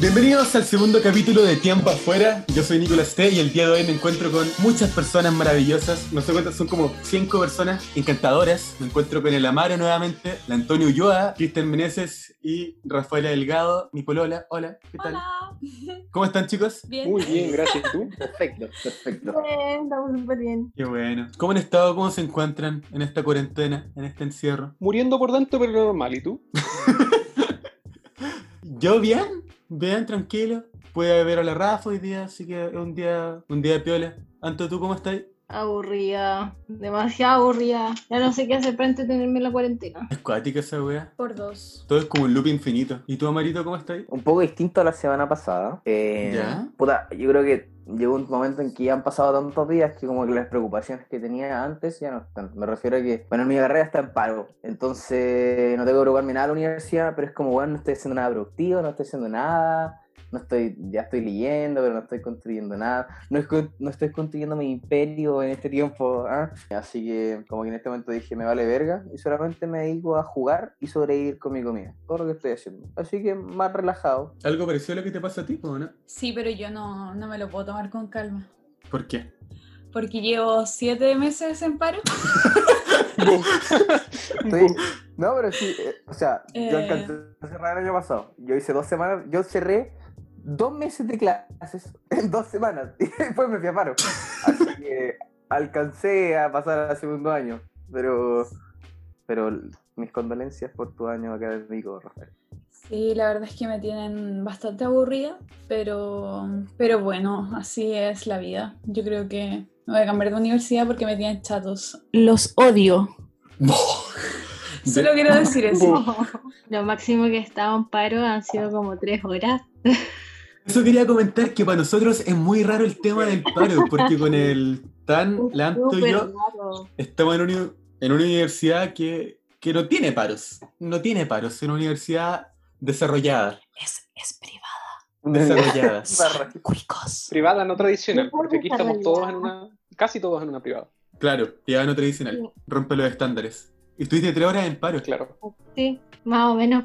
Bienvenidos al segundo capítulo de Tiempo Afuera. Yo soy Nicolás T y el día de hoy me encuentro con muchas personas maravillosas. No sé cuántas, son como cinco personas encantadoras. Me encuentro con el Amaro nuevamente, la Antonio Ulloa, Cristian Meneses y Rafaela Delgado, mi polola. Hola, ¿qué tal? Hola. ¿Cómo están chicos? Bien. Muy bien, gracias. ¿Tú? Perfecto, perfecto. Bien, estamos súper bien. Qué bueno. ¿Cómo han estado? ¿Cómo se encuentran en esta cuarentena, en este encierro? Muriendo por dentro, pero normal. ¿Y tú? Yo bien, bien, tranquilo. Pude ver a la Rafa hoy día, así que es un día, un día de piola. Anto, ¿tú cómo estás? Aburrida, demasiado aburrida. Ya no sé qué hacer para entretenerme en la cuarentena. Es cuática esa wea. Por dos. Todo es como un loop infinito. ¿Y tú, Amarito, cómo estás? Un poco distinto a la semana pasada. Eh, ¿Ya? Puta, yo creo que llegó un momento en que ya han pasado tantos días que como que las preocupaciones que tenía antes ya no están. Me refiero a que, bueno, mi carrera está en paro. Entonces no tengo que preocuparme nada de la universidad, pero es como, bueno, no estoy haciendo nada productivo, no estoy haciendo nada. No estoy, ya estoy leyendo, pero no estoy construyendo nada. No, es no estoy construyendo mi imperio en este tiempo. ¿ah? Así que como que en este momento dije, me vale verga. Y solamente me dedico a jugar y sobrevivir con mi comida. Todo lo que estoy haciendo. Así que más relajado. ¿Algo parecido a lo que te pasa a ti, no? Sí, pero yo no, no me lo puedo tomar con calma. ¿Por qué? Porque llevo siete meses en paro. No, pero sí, eh, o sea, yo Eh. alcancé a cerrar el año pasado. Yo hice dos semanas, yo cerré dos meses de clases en dos semanas y después me fui a paro. Así que alcancé a pasar al segundo año, pero, pero mis condolencias por tu año académico, Rafael. Sí, la verdad es que me tienen bastante aburrida, pero, pero bueno, así es la vida. Yo creo que me voy a cambiar de universidad porque me tienen chatos. Los odio. Solo quiero decir eso. Lo máximo que he estado en paro han sido como tres horas. Eso quería comentar que para nosotros es muy raro el tema del paro, porque con el Tan, la Anto y yo raro. estamos en, una- en una universidad que, que no tiene paros. No tiene paros, es una universidad desarrollada. Es, es privada. Desarrollada. Privada, no tradicional. Porque aquí estamos todos en una. Casi todos en una privada. Claro, ya no tradicional. Rompe los estándares. Y estuviste tres horas en paro. Claro. Sí, más o menos.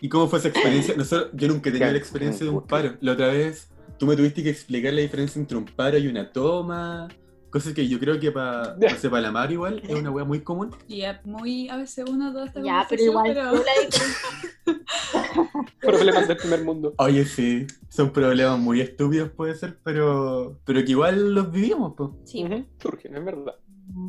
¿Y cómo fue esa experiencia? Nosotros, yo nunca he tenido Ya, la experiencia de un paro. La otra vez tú me tuviste que explicar la diferencia entre un paro y una toma. Cosas que yo creo que para no sé, la mar igual es una wea muy común. Y es muy a veces uno toda esta ya, pero igual pero- tú la diferencia. Problemas del primer mundo. Oye, sí, son problemas muy estúpidos puede ser, pero, pero que igual los vivimos. po. Sí. Surgen, es verdad.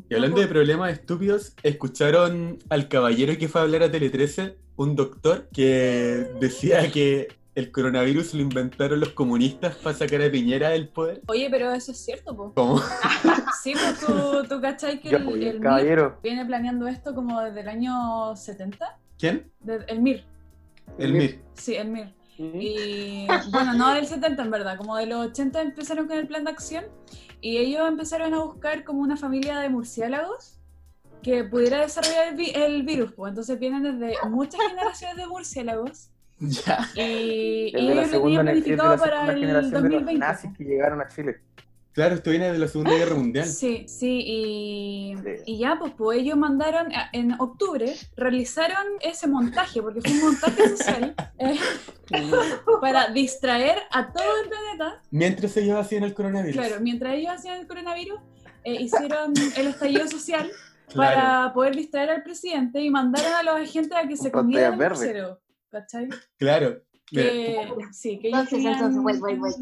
Y hablando de problemas estúpidos, ¿escucharon al caballero que fue a hablar a Tele 13? Un doctor que decía que el coronavirus lo inventaron los comunistas para sacar a Piñera del poder. Oye, pero eso es cierto, po. ¿Cómo? Sí, pues tú, tú cachai que Yo el, el al MIR caballero. viene planeando esto como desde el año 70. ¿Quién? De- el MIR, El MIR. sí, el MIR. Ujú. Y bueno, no del 70 en verdad, como de los 80 empezaron con el plan de acción y ellos empezaron a buscar como una familia de murciélagos que pudiera desarrollar el, vi- el virus. Pues. Entonces vienen desde muchas generaciones de murciélagos Ya. y, y ellos lo tenían planificado para el generación de los 2020. nazis que llegaron a Chile. Claro, esto viene de la Segunda Guerra Mundial. Sí, sí, y, Sí. y ya, pues, pues ellos mandaron, a- en octubre, realizaron ese montaje, porque fue un montaje social, eh, para distraer a todo el planeta. Mientras ellos hacían el coronavirus. Claro, mientras ellos hacían el coronavirus, eh, hicieron el estallido social Claro. para poder distraer al presidente y mandaron a los agentes a que se comieran el murciélago, ¿Cachai? Claro. Que, sí, que ellos Entonces, tenían entonces, wait, wait.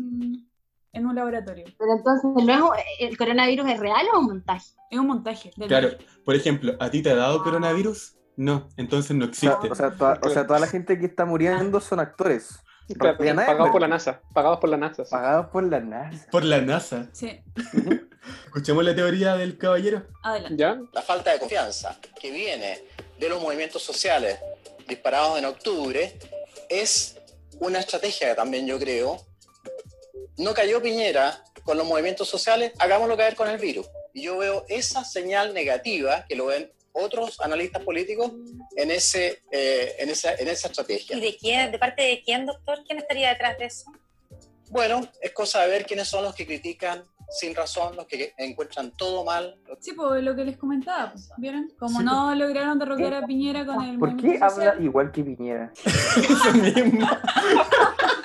En un laboratorio. Pero entonces, ¿no es ¿el coronavirus es real o un montaje? Es un montaje. del Claro, virus. por ejemplo, ¿a ti te ha dado coronavirus? No, entonces no existe. o sea, toda, o sea, toda la gente que está muriendo son actores. Claro, pagados por la NASA. Pagados por la NASA. sí. Pagados por la NASA. Por la NASA. Sí. Escuchemos la teoría del caballero. adelante. ¿Ya? La falta de confianza que viene de los movimientos sociales disparados en octubre es una estrategia también, yo creo. No cayó Piñera con los movimientos sociales, hagámoslo caer con el virus. Y yo veo esa señal negativa que lo ven otros analistas políticos en, ese, eh, en, esa, en esa estrategia. ¿Y de quién, de parte de quién, doctor? ¿Quién estaría detrás de eso? Bueno, es cosa de ver quiénes son los que critican sin razón, los que encuentran todo mal. Sí, pues lo que les comentaba, pues, ¿vieron? Como Sí, no lograron derrocar a Piñera con el ¿Por qué movimiento habla social. igual que Piñera? Eso mismo.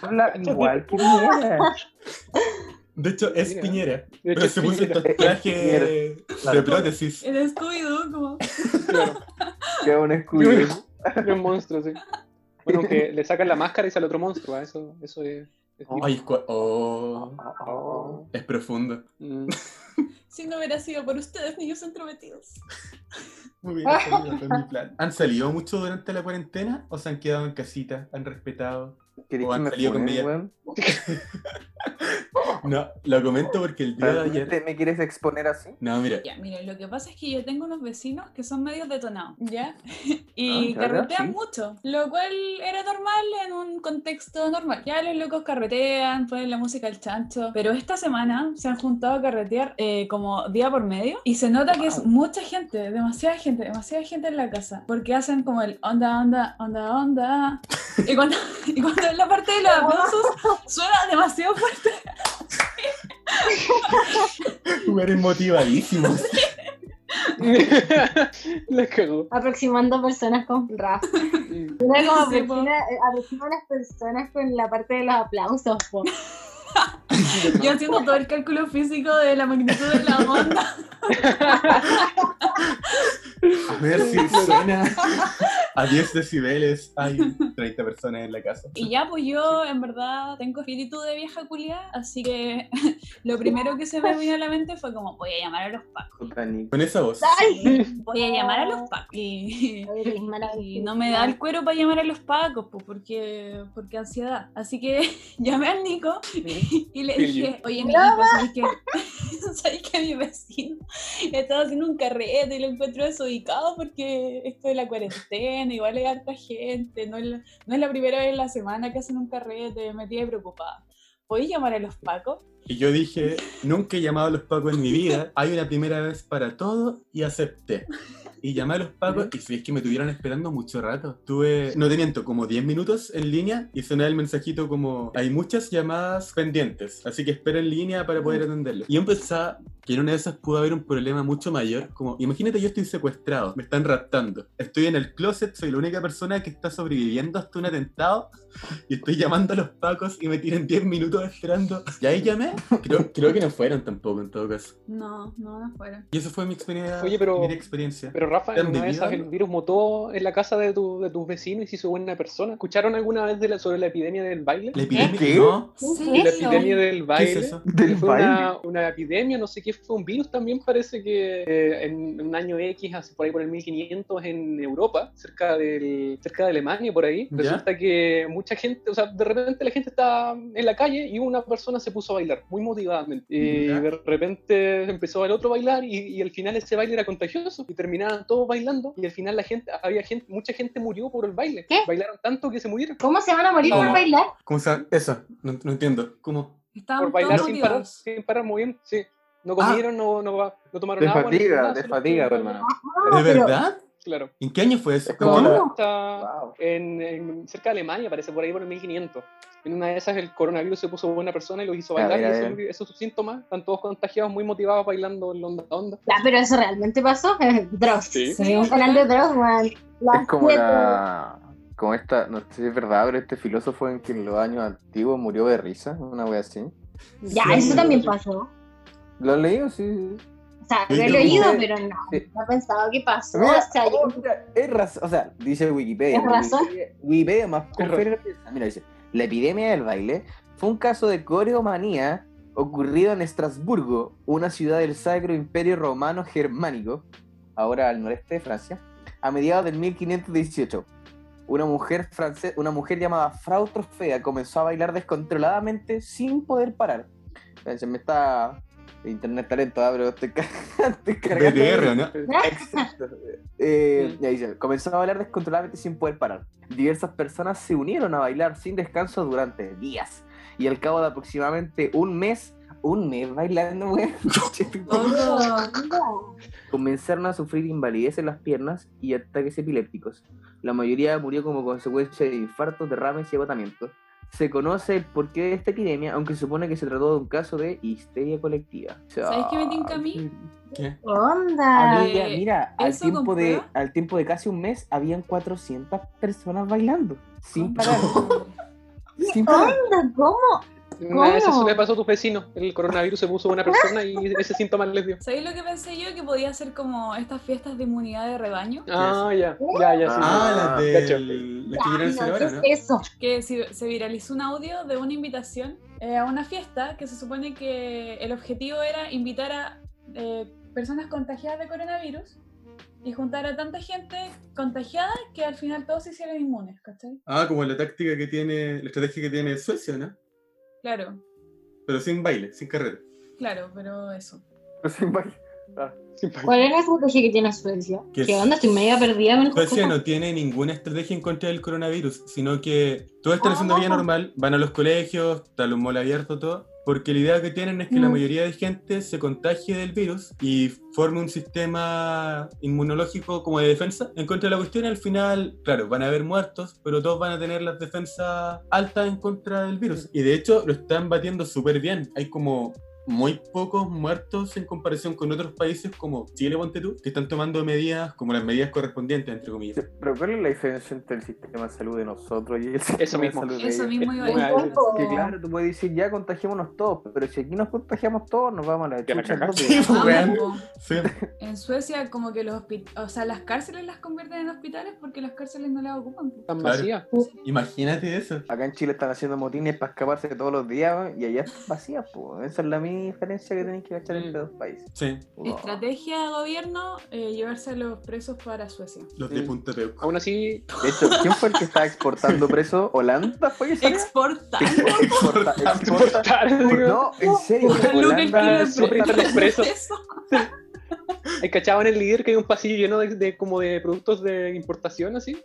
habla igual que Piñera. De hecho, es Mira. Piñera. De Pero hecho, se puso estos trajes de prótesis. El Scooby-Doo, como. Claro, Que es un escudo. es un monstruo, sí. Bueno, aunque le sacan la máscara y sale otro monstruo, ¿ah? eso, eso es. Es Ay, cua- oh, Oh. es profundo. Mm. Si no hubiera sido por ustedes, niños entrometidos. Salido con mi plan. ¿Han salido mucho durante la cuarentena o se han quedado en casita? ¿Han respetado? ¿Querés O que me funen, weón? No, lo comento porque el día de ayer. ¿Realmente me quieres exponer así? No, mira, Ya, miren, lo que pasa es que yo tengo unos vecinos que son medio detonados, ¿ya? Y Ah, carretean sí. mucho, lo cual era normal en un contexto normal. Ya los locos carretean, ponen la música al chancho, pero esta semana se han juntado a carretear eh, como día por medio y se nota que es mucha gente, demasiada gente, demasiada gente en la casa, porque hacen como el onda, onda, onda, onda. Y cuando, y cuando la parte de los aplausos suena demasiado fuerte. eres motivadísimos. La cagó. Aproximando personas con rap. Una como Sí, aproxima, aproxima a las personas con la parte de los aplausos, po. Yo haciendo todo el cálculo físico de la magnitud de la onda. A ver si suena a 10 decibeles. Hay 30 personas en la casa. Y ya, pues yo en verdad tengo espíritu de vieja culia, así que lo primero que se me vino a la mente fue como, voy a llamar a los pacos. Con esa voz. ¡Ay! Voy a llamar a los pacos. Y, no me da el cuero para llamar a los pacos, pues porque, porque ansiedad. Así que llamé al Nico y le Feel dije, you. oye ¿sabes que, ¿sabes que mi vecino estaba haciendo un carrete y lo encuentro desubicado porque esto de la cuarentena, igual hay harta gente, no es, la, no es la primera vez en la semana que hacen un carrete, me tiene preocupada. ¿Podéis llamar a los pacos? Y yo dije, nunca he llamado a los pacos en mi vida. Hay una primera vez para todo y acepté. Y llamé a los pacos y si es que me tuvieron esperando mucho rato. Tuve, no te miento, como 10 minutos en línea y sonaba el mensajito como hay muchas llamadas pendientes, así que espera en línea para poder atenderlo. Y yo pensaba que en una de esas pudo haber un problema mucho mayor, como imagínate yo estoy secuestrado, me están raptando, estoy en el closet, soy la única persona que está sobreviviendo hasta un atentado y estoy llamando a los pacos y me tienen 10 minutos esperando. Y ahí llamé, creo, creo que no fueron tampoco en todo caso. No, no, no fueron. Y eso fue mi experiencia. Oye, pero- mi experiencia. Pero Rafa, en ¿Te han una de esas vivido el virus mutó en la casa de, tu- de tus vecinos y se hizo buena persona. ¿Escucharon alguna vez de la- sobre la epidemia del baile? ¿La epidemia? ¿Qué? No. Sí, La epidemia del baile. ¿Qué es eso? Del fue baile. una, una epidemia, no sé qué, fue un virus también parece que eh, en un año X, así por ahí por el 1500 en Europa, cerca, del, cerca de Alemania, por ahí, ¿Ya? resulta que mucha gente, o sea, de repente la gente está en la calle y una persona se puso a bailar muy motivadamente. Y ¿Ya? de repente empezó el otro a bailar y, y al final ese baile era contagioso y terminaban todos bailando y al final la gente, había gente, mucha gente murió por el baile. ¿Qué? Bailaron tanto que se murieron. ¿Cómo se van a morir por bailar? ¿Cómo se? Eso, no, no entiendo. ¿Cómo? Estaban Por bailar sin parar, sin parar muy bien, sí. No Ah. comieron, no, no, no tomaron De fatiga, nada, de fatiga, hermano. ¿De pero- verdad? Claro. ¿En qué año fue eso? Es como Está Wow. en, en- cerca de Alemania, parece por ahí por el 1500. En una de esas el coronavirus se puso buena persona y los hizo A bailar. ver, y esos sus síntomas, están todos contagiados, muy motivados bailando el onda onda. Ya, pero eso realmente pasó. Dross. Sí. Sí, un canal de Dross, man. Las Es como la. Como esta, no sé si es verdad, pero este filósofo en que en los años antiguos murió de risa, una wea así. Ya, Sí, eso también pasó. ¿Lo has leído? Sí, sí. O sea, lo he leído, pero no. No he pensado qué pasó. Mira, o sea, yo- mira, es razón, o sea, dice Wikipedia. ¿Es razón? Wikipedia, más. Mira, dice, la epidemia del baile fue un caso de coreomanía ocurrido en Estrasburgo, una ciudad del Sacro Imperio Romano Germánico, ahora al noreste de Francia, a mediados del 1518. Una mujer, france- una mujer llamada Frau Trofea comenzó a bailar descontroladamente sin poder parar. Se me está... Internet talento, ah, pero estoy, ca- estoy cargando. BTR, ¿no? Exacto. Eh, Mm. y ahí dice, comenzó a bailar descontroladamente sin poder parar. Diversas personas se unieron a bailar sin descanso durante días. Y al cabo de aproximadamente un mes, un mes bailando, Todo. comenzaron a sufrir invalidez en las piernas y ataques epilépticos. La mayoría murió como consecuencia de infartos, derrames y agotamiento. Se conoce el porqué de esta epidemia, aunque se supone que se trató de un caso de histeria colectiva. O sea, ¿Sabes qué me tinca a mí? ¿Qué? Onda. Eh, mira, al ¿eso tiempo, de, al tiempo de casi un mes, habían 400 personas bailando, sin parar. sin onda? ¿Cómo? Nada, eso le pasó a tus vecinos. El coronavirus se puso a una persona y ese síntoma les dio. ¿Sabéis lo que pensé yo? Que podía ser como estas fiestas de inmunidad de rebaño. Ah, ya, ya, ya, sí. Ah, las de las que quieren hacer Ay, no, ahora, ¿qué ¿no? es eso? Que se viralizó un audio de una invitación eh, a una fiesta que se supone que el objetivo era invitar a eh, personas contagiadas de coronavirus y juntar a tanta gente contagiada que al final todos se hicieran inmunes, ¿cachai? Ah, como la táctica que tiene, la estrategia que tiene Suecia, ¿no? Claro, Pero sin baile, sin carrera. claro, pero eso. sin baile. ¿Cuál es la estrategia que tiene Suecia? ¿Qué ¿Qué onda? Estoy media perdida con Suecia cosas. no tiene ninguna estrategia en contra del coronavirus, sino que todos están haciendo vida normal, van a los colegios, está los mall abierto, todo, porque la idea que tienen es que la Mm. mayoría de gente se contagie del virus y forme un sistema inmunológico como de defensa en contra de la cuestión. Al final, claro, van a haber muertos, pero todos van a tener las defensas altas en contra del virus. Y de hecho lo están batiendo súper bien. Hay como muy pocos muertos en comparación con otros países como Chile, ponte tú, que están tomando medidas como las medidas correspondientes, entre comillas. Pero ¿cuál es la diferencia entre el sistema de salud de nosotros y el sistema mismo. de salud de Eso ellos? mismo iba a decir. Que claro, tú puedes decir ya contagiémonos todos, pero si aquí nos contagiamos todos, nos vamos a la chucha. Sí, pues, Ah. Sí. En Suecia como que los hospitales, o sea, las cárceles las convierten en hospitales porque las cárceles no las ocupan. po. Tan Claro. vacía. Imagínate eso. Acá en Chile están haciendo motines para escaparse todos los días y allá están vacías, pues. Esa es la diferencia que tenéis que cachar entre dos países. Sí, Wow. Estrategia de gobierno, eh, llevarse a los presos para Suecia. los de Mm. Punta Peuco. Aún así, De hecho, ¿quién fue el que estaba exportando presos? ¿Holanda fue que salió? Exporta. Exporta, exporta. exportar, No, en serio. Holanda kilo de surtista pre- expreso. preso. ¿hay cachado en el líder que hay un pasillo lleno de, de- como de productos de importación así?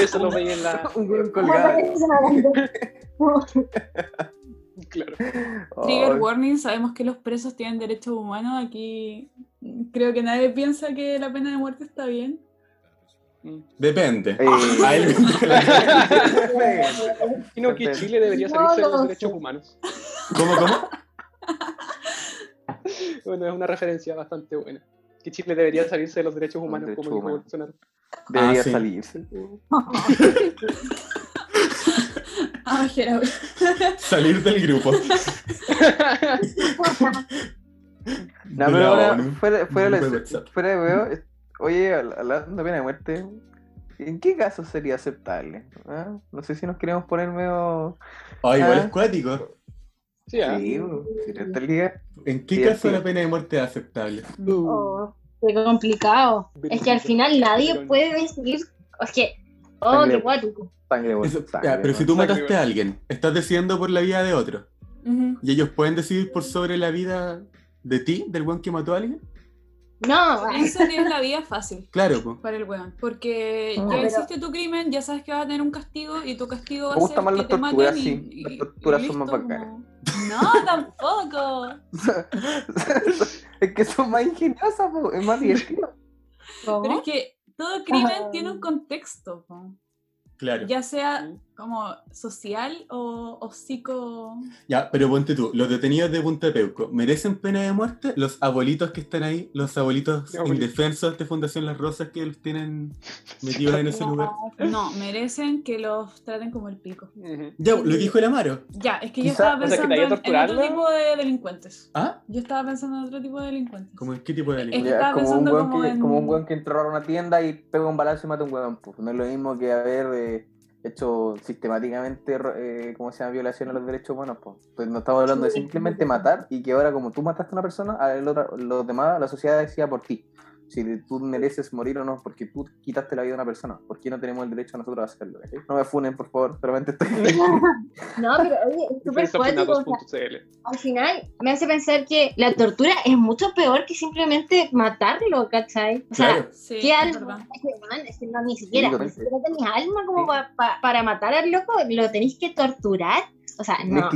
Eso lo veía en la. Un colgado. Claro. Trigger warning, sabemos que los presos tienen derechos humanos. Aquí mm, creo que nadie piensa que la pena de muerte está bien. Depende. eh, A él- Sino que Chile debería No salirse de lo los derechos humanos. ¿Cómo, cómo? Bueno, es una referencia bastante buena. Que Chile debería salirse de los derechos humanos, como dijo. Bolsonaro. Debería Ah, sí. salirse. Ah. Salir del grupo. No, pero ahora, fuera, fuera, de fuera de huevo, oye, habl- hablando de pena de muerte, ¿en qué caso sería aceptable? ¿Ah? No sé si nos queremos poner medio... Ah, igual Ah. es cuático. Sí, ah. Día- ¿En qué Sí, caso sí. la pena de muerte es aceptable? Oh, qué complicado. Es que al final nadie puede decidir. Es que. Oh, qué guático. Sangre, bueno, Eso- sangre, ya, pero si tú Sangre, mataste a alguien, estás decidiendo por la vida de otro. ¿Y ellos pueden decidir por sobre la vida de ti, del buen que mató a alguien? No, que es la vida fácil Claro, pues. para el weón. Porque No, ya pero- hiciste tu crimen, ya sabes que vas a tener un castigo y tu castigo va Me a ser más que las torturas, sí. y- Las torturas son más bacanas. como- No, tampoco. es que son más ingeniosas, po, es más divertido. Pero es que todo crimen Ah. tiene un contexto, po. Claro. ya sea. Como social o, o psico. Ya, pero ponte tú, los detenidos de Punta Peuco, ¿merecen pena de muerte? Los abuelitos que están ahí, los abuelitos indefensos de Fundación Las Rosas que los tienen metidos en ese lugar. No, merecen que los traten como el pico. Ya, lo dijo el Amaro. Ya, es que yo Quizá- estaba o sea, que pensando te haya en- en, otro tipo de delincuentes. ¿Ah? Yo estaba pensando en otro tipo de delincuentes. ¿Cómo en qué tipo de Es que delincuencia? Ya, estaba como, un como que, en- como un weón que entró a una tienda y pega un balazo y mata a un weón. Pues. No es lo mismo que haber eh, hecho sistemáticamente, eh, ¿cómo se llama? Violación a los derechos humanos. Pues. Pues no estamos hablando de simplemente matar y que ahora como tú mataste a una persona, a el otro- los demás, la sociedad decía por ti. Si tú mereces morir o no, porque tú quitaste la vida de una persona. ¿Por qué no tenemos el derecho nosotros a hacerlo? ¿cachai? No me funen, por favor, solamente estoy... No, pero oye, es súper cuático. al final me hace pensar que la tortura es mucho peor que simplemente matarlo, ¿cachai? O sea, Claro. Sí, ¿qué alma? Es que, man, es que no, ni siquiera, ni totalmente. siquiera tenés alma como Sí. pa- pa- para matar al loco, lo tenéis que torturar. O sea, mis, no.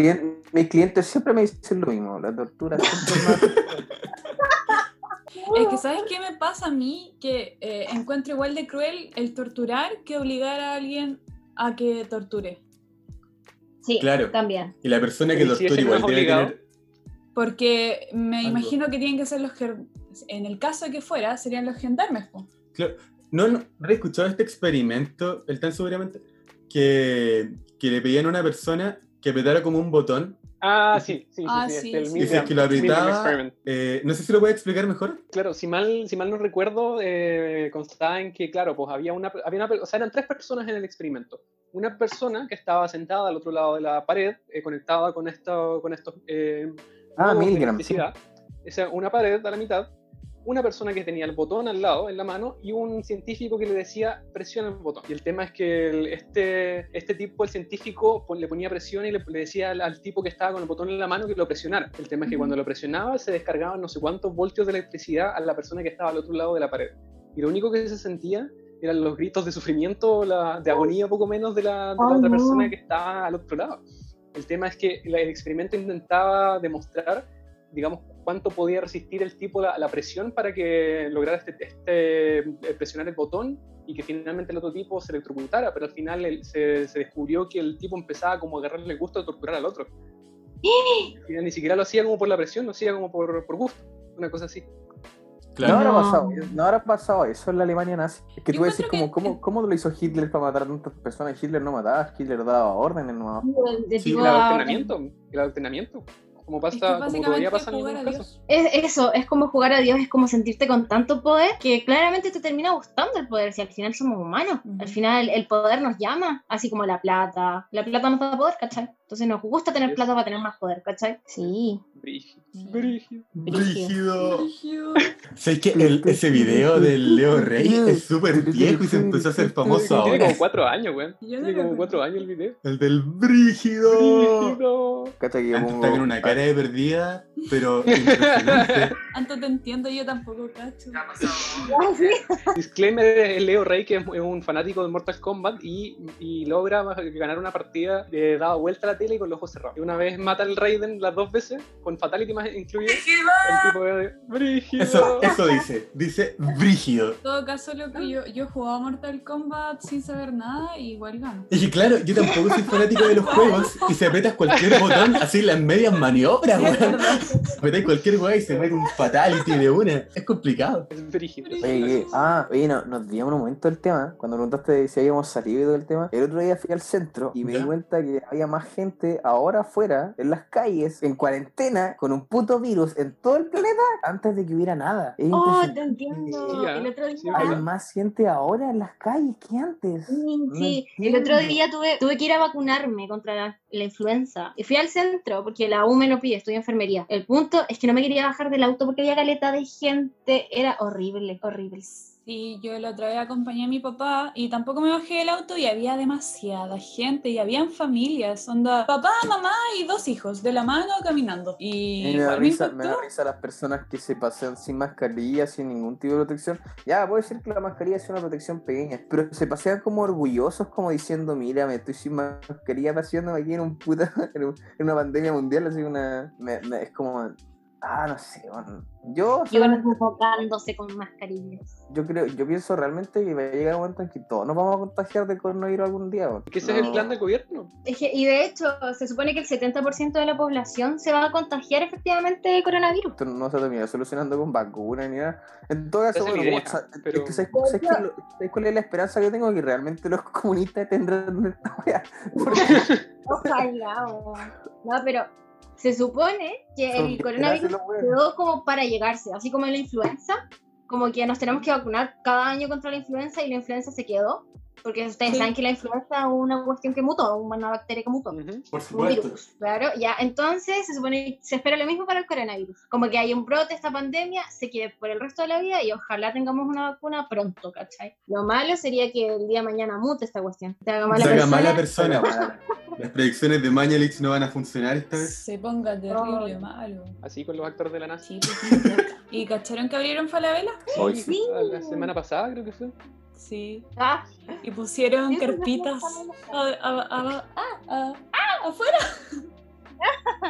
mis clientes siempre me dicen lo mismo. La tortura siempre más... Es que, ¿sabes qué me pasa a mí? Que eh, encuentro igual de cruel el torturar que obligar a alguien a que torture. Sí, Claro. también. Y la persona que Pero ¿y si tortura no igual obligado? tener... Porque me Algo. imagino que tienen que ser los que, en el caso de que fuera, serían los gendarmes. po. Claro. No, no, ¿no he escuchado este experimento, el tan seguramente, que que le pedían a una persona que apretara como un botón. Ah, sí, sí, sí. Ah, sí, sí, este, el sí. Y si es Milgram- que lo Experiment. eh, no sé si lo puede explicar mejor. Claro, si mal, si mal no recuerdo, eh, constaba en que, claro, pues había una, había una, o sea, eran tres personas en el experimento. Una persona que estaba sentada al otro lado de la pared, eh, conectada con, esto, con estos eh, Ah, sí. electricidad. Esa, una pared a la mitad, una persona que tenía el botón al lado, en la mano, y un científico que le decía presiona el botón. Y el tema es que el- este, este tipo, el científico, pon- le ponía presión y le, le decía al, al tipo que estaba con el botón en la mano que lo presionara. El tema es que cuando lo presionaba se descargaban no sé cuántos voltios de electricidad a la persona que estaba al otro lado de la pared. Y lo único que se sentía eran los gritos de sufrimiento, la, de agonía poco menos de la, de la Ay, otra no. persona que estaba al otro lado. El tema es que el experimento intentaba demostrar, digamos, cuánto podía resistir el tipo la, la presión para que lograra este, este, eh, presionar el botón y que finalmente el otro tipo se electrocutara, pero al final el- se, se descubrió que el tipo empezaba como a agarrarle el gusto de torturar al otro. Al final ni siquiera lo hacía como por la presión, lo hacía como por, por gusto, una cosa así. No habrá, No. pasado, no habrá pasado eso en la Alemania nazi. Es que Yo tú decís, encuentro como, que- ¿cómo, ¿cómo lo hizo Hitler para matar a tantas personas? Hitler no mataba, Hitler daba órdenes de Sí, El adoctrinamiento, el adoctrinamiento, como Es que pasa, como básicamente todavía pasa en jugar algunos a casos. Dios. Es eso, es como jugar a Dios, es como sentirte con tanto poder que claramente te termina gustando el poder, si al final somos humanos, al final el poder nos llama, así como la plata, la plata nos da poder, ¿cachai? Entonces nos gusta tener plata para tener más poder, ¿cachai? Sí. Brígido, brígido. Brígido. Brígido. ¿Sabes que el- ese video del Leo Rey es súper viejo y se empezó a hacer famoso Tiene ahora? como cuatro años, no Tiene como cuatro años el video. El del brígido. Brígido. ¿Cachai? Que yo Antes está con una cara de perdida, pero impresionante. Antes te entiendo, yo tampoco cacho. Disclaimer es Leo Rey, que es es un fanático de Mortal Kombat y, y logra ganar una partida de dado vuelta a la tele y con los ojos cerrados. Y una vez mata al Raiden las dos veces, con Fatality más incluido. El tipo de Brígido. Eso, eso dice, dice brígido. En todo caso, lo que yo, yo jugaba Mortal Kombat sin saber nada y igual gano. Y que claro, yo tampoco soy fanático de los juegos y si apretas cualquier botón, así las medias maniobras, weón. Apretáis cualquier weá y se mete un fatality de una. Es complicado. Es Brígido. Oye, ah, oye, no, nos digamos un momento del tema. Cuando preguntaste si habíamos salido y todo el tema, el otro día fui al centro y me Ya. di cuenta que había más gente ahora afuera, en las calles, en cuarentena, con un puto virus en todo el planeta, antes de que hubiera nada. Es Oh, te entiendo. Sí, el otro día. sí, Hay más gente ahora en las calles que antes. Sí, No sí. el otro día tuve, tuve que ir a vacunarme contra la, la influenza. Y fui al centro porque la U me lo pide, estoy en enfermería. El punto es que no me quería bajar del auto porque había caleta de gente. Era horrible, horrible. Sí, yo la otra vez acompañé a mi papá y tampoco me bajé del auto y había demasiada gente y habían familias, onda papá, mamá y dos hijos de la mano caminando. Y Y me da, risa, me da risa las personas que se pasean sin mascarilla, sin ningún tipo de protección. Ya, puede ser que la mascarilla sea una protección pequeña, pero se pasean como orgullosos, como diciendo, mira, me estoy sin mascarilla paseándome aquí en un puta, en, un- en una pandemia mundial, así una... me- me- es como... Ah, no sé, bueno, yo, enfocándose con mascarillas. yo creo, yo pienso realmente que va a llegar un momento en que todos nos vamos a contagiar de coronavirus algún día. Que ese es el plan del gobierno. Es que- y de hecho, se supone que el 70% de la población se va a contagiar efectivamente de coronavirus. Esto no se termina solucionando con vacunas ni nada. En todo caso, bueno, como idea, pero- es que ¿sabes, sabes qué? Lo- ¿sabes cuál es la esperanza que tengo? Que realmente los comunistas tendrán esta Ojalá. No, pero se supone que son el coronavirus quedó como para llegarse, así como en la influenza, como que nos tenemos que vacunar cada año contra la influenza y la influenza se quedó, porque ustedes Sí. saben que la influenza es una cuestión que mutó, una bacteria que mutó. Ujú. Por Un supuesto. virus, claro, ya. Entonces se supone se espera lo mismo para el coronavirus. Como que hay un brote, esta pandemia se quede por el resto de la vida y ojalá tengamos una vacuna pronto, ¿cachai? Lo malo sería que el día de mañana mute esta cuestión. Te haga mala Se haga mala persona. persona. Las predicciones de Mañalich no van a funcionar esta vez. Se ponga terrible malo. Así con los actores de la NASA. Sí, pues, ¿Y cacharon que abrieron Falabella? Hoy Sí, sí. La semana pasada creo que fue. Sí. Ah, Y pusieron carpitas no, no, a- a- a- ah, afuera.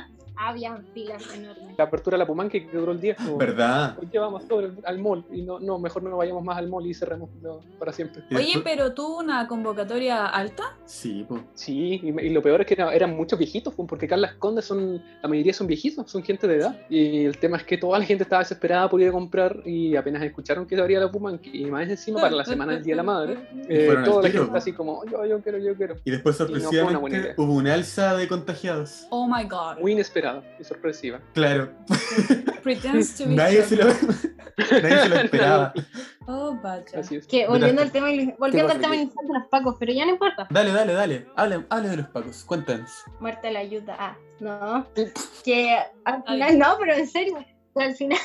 había filas enormes. La apertura de la Pumanque que duró el día. como, ¿Verdad? ¿Por qué vamos todos al mall? Y no, no, mejor no vayamos más al mall y cerremos no, para siempre. Oye, pero tuvo una convocatoria alta. Sí, po. Sí, y, y lo peor es que era- eran muchos viejitos, pues, porque Carlas Conde son, la mayoría son viejitos, son gente de edad. Y el tema es que toda la gente estaba desesperada por ir a comprar y apenas escucharon que se abría la Pumanque y más encima para la semana del Día de la Madre, eh, toda la tiro, gente po. así como, yo, yo quiero, yo quiero. Y después sorpresivamente hubo un alza de contagiados. Oh my god. Muy inesperada y sorpresiva. Claro, Pretends to be nadie se, lo, nadie se lo esperaba. Oh, vaya. Así es. Que volviendo al tema, volviendo al tema inicial de los pacos, pero ya no importa. Dale, dale, dale. Hable, hable de los pacos. Cuéntanos. Muerte la ayuda. Ah, no. Que al Ay. final, no, pero en serio, al final,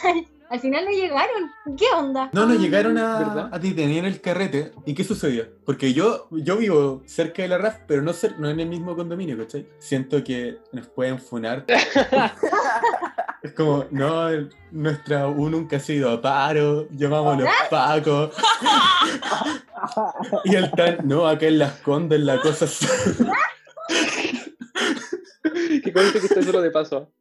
al final no llegaron. ¿Qué onda? No, nos llegaron a, a detener en el carrete. ¿Y qué sucedió? Porque yo, yo vivo cerca de la RAF, pero no, cer- no en el mismo condominio, ¿cachai? Siento que nos pueden funar. es como, no, nuestra U nunca ha sido a paro, llamamos a los pacos. y el tan, no, acá en las condas la cosa es- Que conste que estoy solo de paso.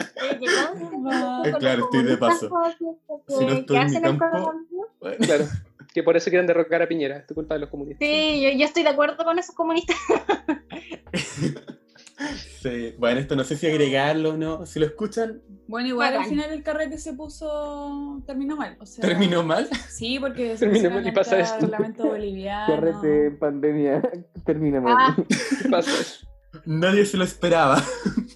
Eh, claro, estoy de paso. que- Si no estoy en mi campo-. Bueno, Claro. Que por eso quieren derrocar a Piñera. Es culpa de los comunistas. Sí, yo, yo estoy de acuerdo con esos comunistas. sí. Bueno, esto no sé si agregarlo o no. Si lo escuchan, Bueno, igual al final el carrete se puso. terminó mal. O sea, terminó mal. Sí, porque se Terminó mal y pasa esto. Lamento boliviano. Carrete en pandemia. Termina mal. Ah. ¿Qué pasa? Nadie se lo esperaba.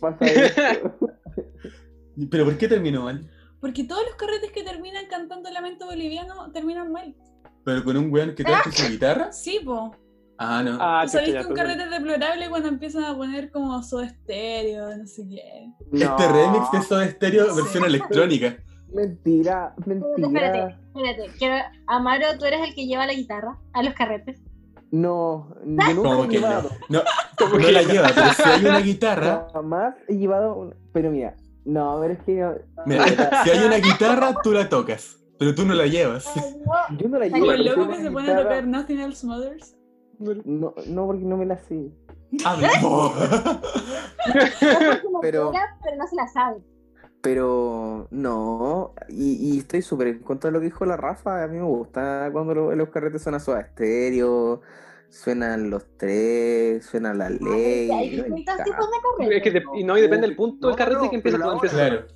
Pasa esto. ¿Pero por qué terminó mal? Porque todos los carretes que terminan cantando Lamento boliviano terminan mal. ¿Pero con un weón que canta su guitarra? Sí, po. Ah, no. Ah, ¿Tú sabéis chucha, que un carrete es deplorable cuando empiezan a poner como Soda Stereo, no sé qué? Este remix de Soda Stereo versión electrónica. Mentira, Espérate, mentira. espérate. Quiero, Amaro, tú eres el que lleva la guitarra a los carretes. No, yo nunca Como he que no. llevado. No, Como no que- la lleva, pero si hay una guitarra, Jamás he llevado. un- Pero mira, no, pero es que mira, si hay una guitarra, tú la tocas. Pero tú no la llevas. yo no la llevo. el pero loco tengo que se a guitarra- tocar Nothing Else Matters. No, no, porque no me la sé. Habla. Pero- pero no se la sabe. Pero no, y, y estoy súper en contra de lo que dijo la Rafa. A mí me gusta cuando lo- los carretes suenan Soda estéreo, suenan los tres, suena la ley. Hay me distintos encanta. tipos de Es carretes. que de- y no, y depende del punto del No, carrete no, que empieza la empieza. Claro.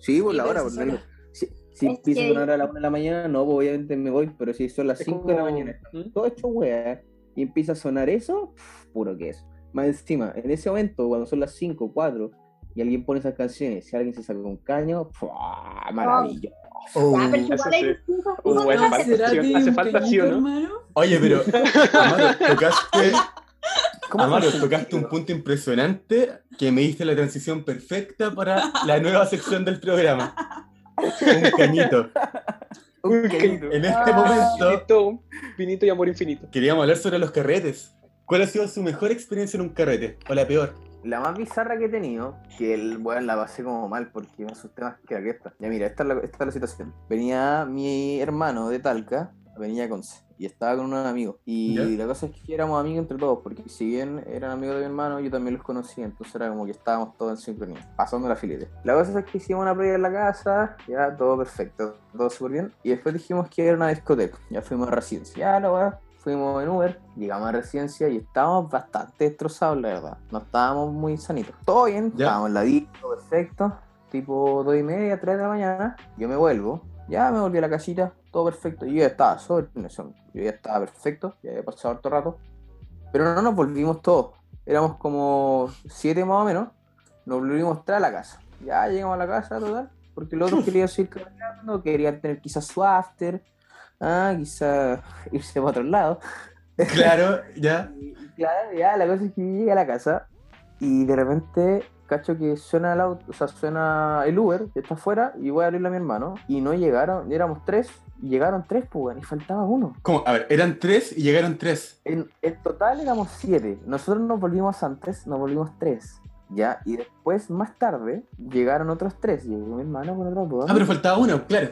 Sí, por Sí, la hora. por ejemplo, Si, si Es empieza a que- sonar a la 1 de la mañana, no, pues obviamente me voy, pero si son las Es 5 de la como- mañana, ¿Mm? todo hecho wea, y empieza a sonar eso, pf, puro queso. Más encima, en ese momento, cuando son las 5, 4, y alguien pone esas canciones, si alguien se saca un caño, maravilloso. Oh. Pero hay sí. distintos Uh, hace falta, carretes. ¿Será sí, que hace un falta sí no. hermano? Oye, pero Amaro, tocaste, ¿Cómo Amaro, tocaste un punto impresionante que me diste la transición perfecta para la nueva sección del programa. Un cañito. Un Un cañito. En este momento Vinito, vinito y amor infinito. queríamos hablar sobre los carretes. ¿Cuál ha sido su mejor experiencia en un carrete? ¿O la peor? La más bizarra que he tenido, que el weón la pasé como mal porque me asusté más que la que esta. Ya mira, esta es la, esta es la situación. Venía mi hermano de Talca, venía a Conce, y estaba con unos amigos. Y la cosa es que éramos amigos entre todos, porque si bien eran amigos de mi hermano, yo también los conocía, entonces era como que estábamos todos en sincronía, pasando la filete. La cosa es que hicimos una previa en la casa, ya todo perfecto, todo súper bien. Y después dijimos que era una discoteca, ya fuimos a residencia. Ya la weá, fuimos en Uber, llegamos a residencia y estábamos bastante destrozados, la verdad. No estábamos muy sanitos. Todo bien, Ya. estábamos en la disco, perfecto. Tipo 2 y media, 3 de la mañana. Yo me vuelvo, ya me volví a la casita, todo perfecto. Yo ya estaba sobre yo ya estaba perfecto, ya había pasado harto rato. Pero no nos volvimos todos. Éramos como 7 más o menos. Nos volvimos traer a la casa. Ya llegamos a la casa, total. Porque los otros querían seguir caminando, querían tener quizás su after. Ah, quizás irse para otro lado. Claro, ya. Y, claro, ya la cosa es que llegué a la casa y de repente cacho que suena el auto, o sea, suena el Uber que está afuera y voy a abrirle a mi hermano y no llegaron, éramos tres y llegaron tres, pues y faltaba uno. ¿Cómo? A ver, eran tres y llegaron tres. En, en total éramos siete. Nosotros nos volvimos antes, nos volvimos tres. Ya, y después, más tarde, llegaron otros tres. Llegó mi hermano con otros dos. Ah, pero faltaba uno, claro.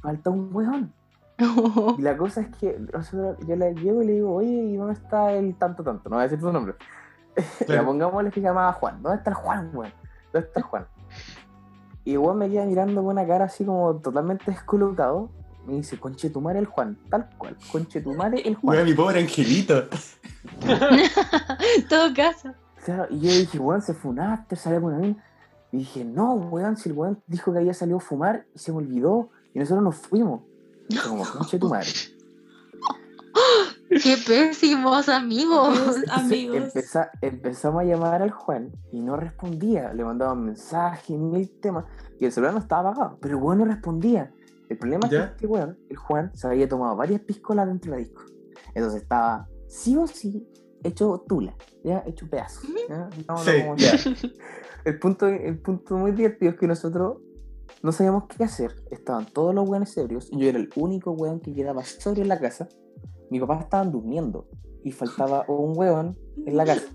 Falta un weón. Y la cosa es que nosotros, yo le llego y le digo, oye, ¿y dónde está el tanto tanto? No voy a decir su nombre. Claro. Ya pongámosle que se llamaba Juan. ¿Dónde está el Juan, weón? ¿Dónde está el Juan? Y el weón me queda mirando con una cara así como totalmente descolocado. Me dice, conche tu madre el Juan, tal cual, conche tu madre el Juan. Weón, mi pobre angelito. Todo caso. Claro, y yo dije, weón, se funaste, salió con mí. Y dije, no, weón, si el weón dijo que había salido a fumar y se me olvidó. Y nosotros nos fuimos. Y fue como, conche tu madre. Qué pésimos amigos. Entonces, Amigos. empeza- empezamos a llamar al Juan y no respondía. Le mandaban mensajes, mil temas. Y el celular no estaba apagado, pero el weón no respondía. El problema es ¿Ya? que este weón, el Juan, se había tomado varias piscolas dentro de la disco. Entonces estaba sí o sí hecho tula, ya hecho pedazos. ¿ya? No, no, Sí, como- ya. el, punto, el punto muy divertido es que nosotros no sabíamos qué hacer. Estaban todos los weones ebrios. Yo era el único weón que quedaba sobrio en la casa. Mi papá estaban durmiendo y faltaba un weón en la casa.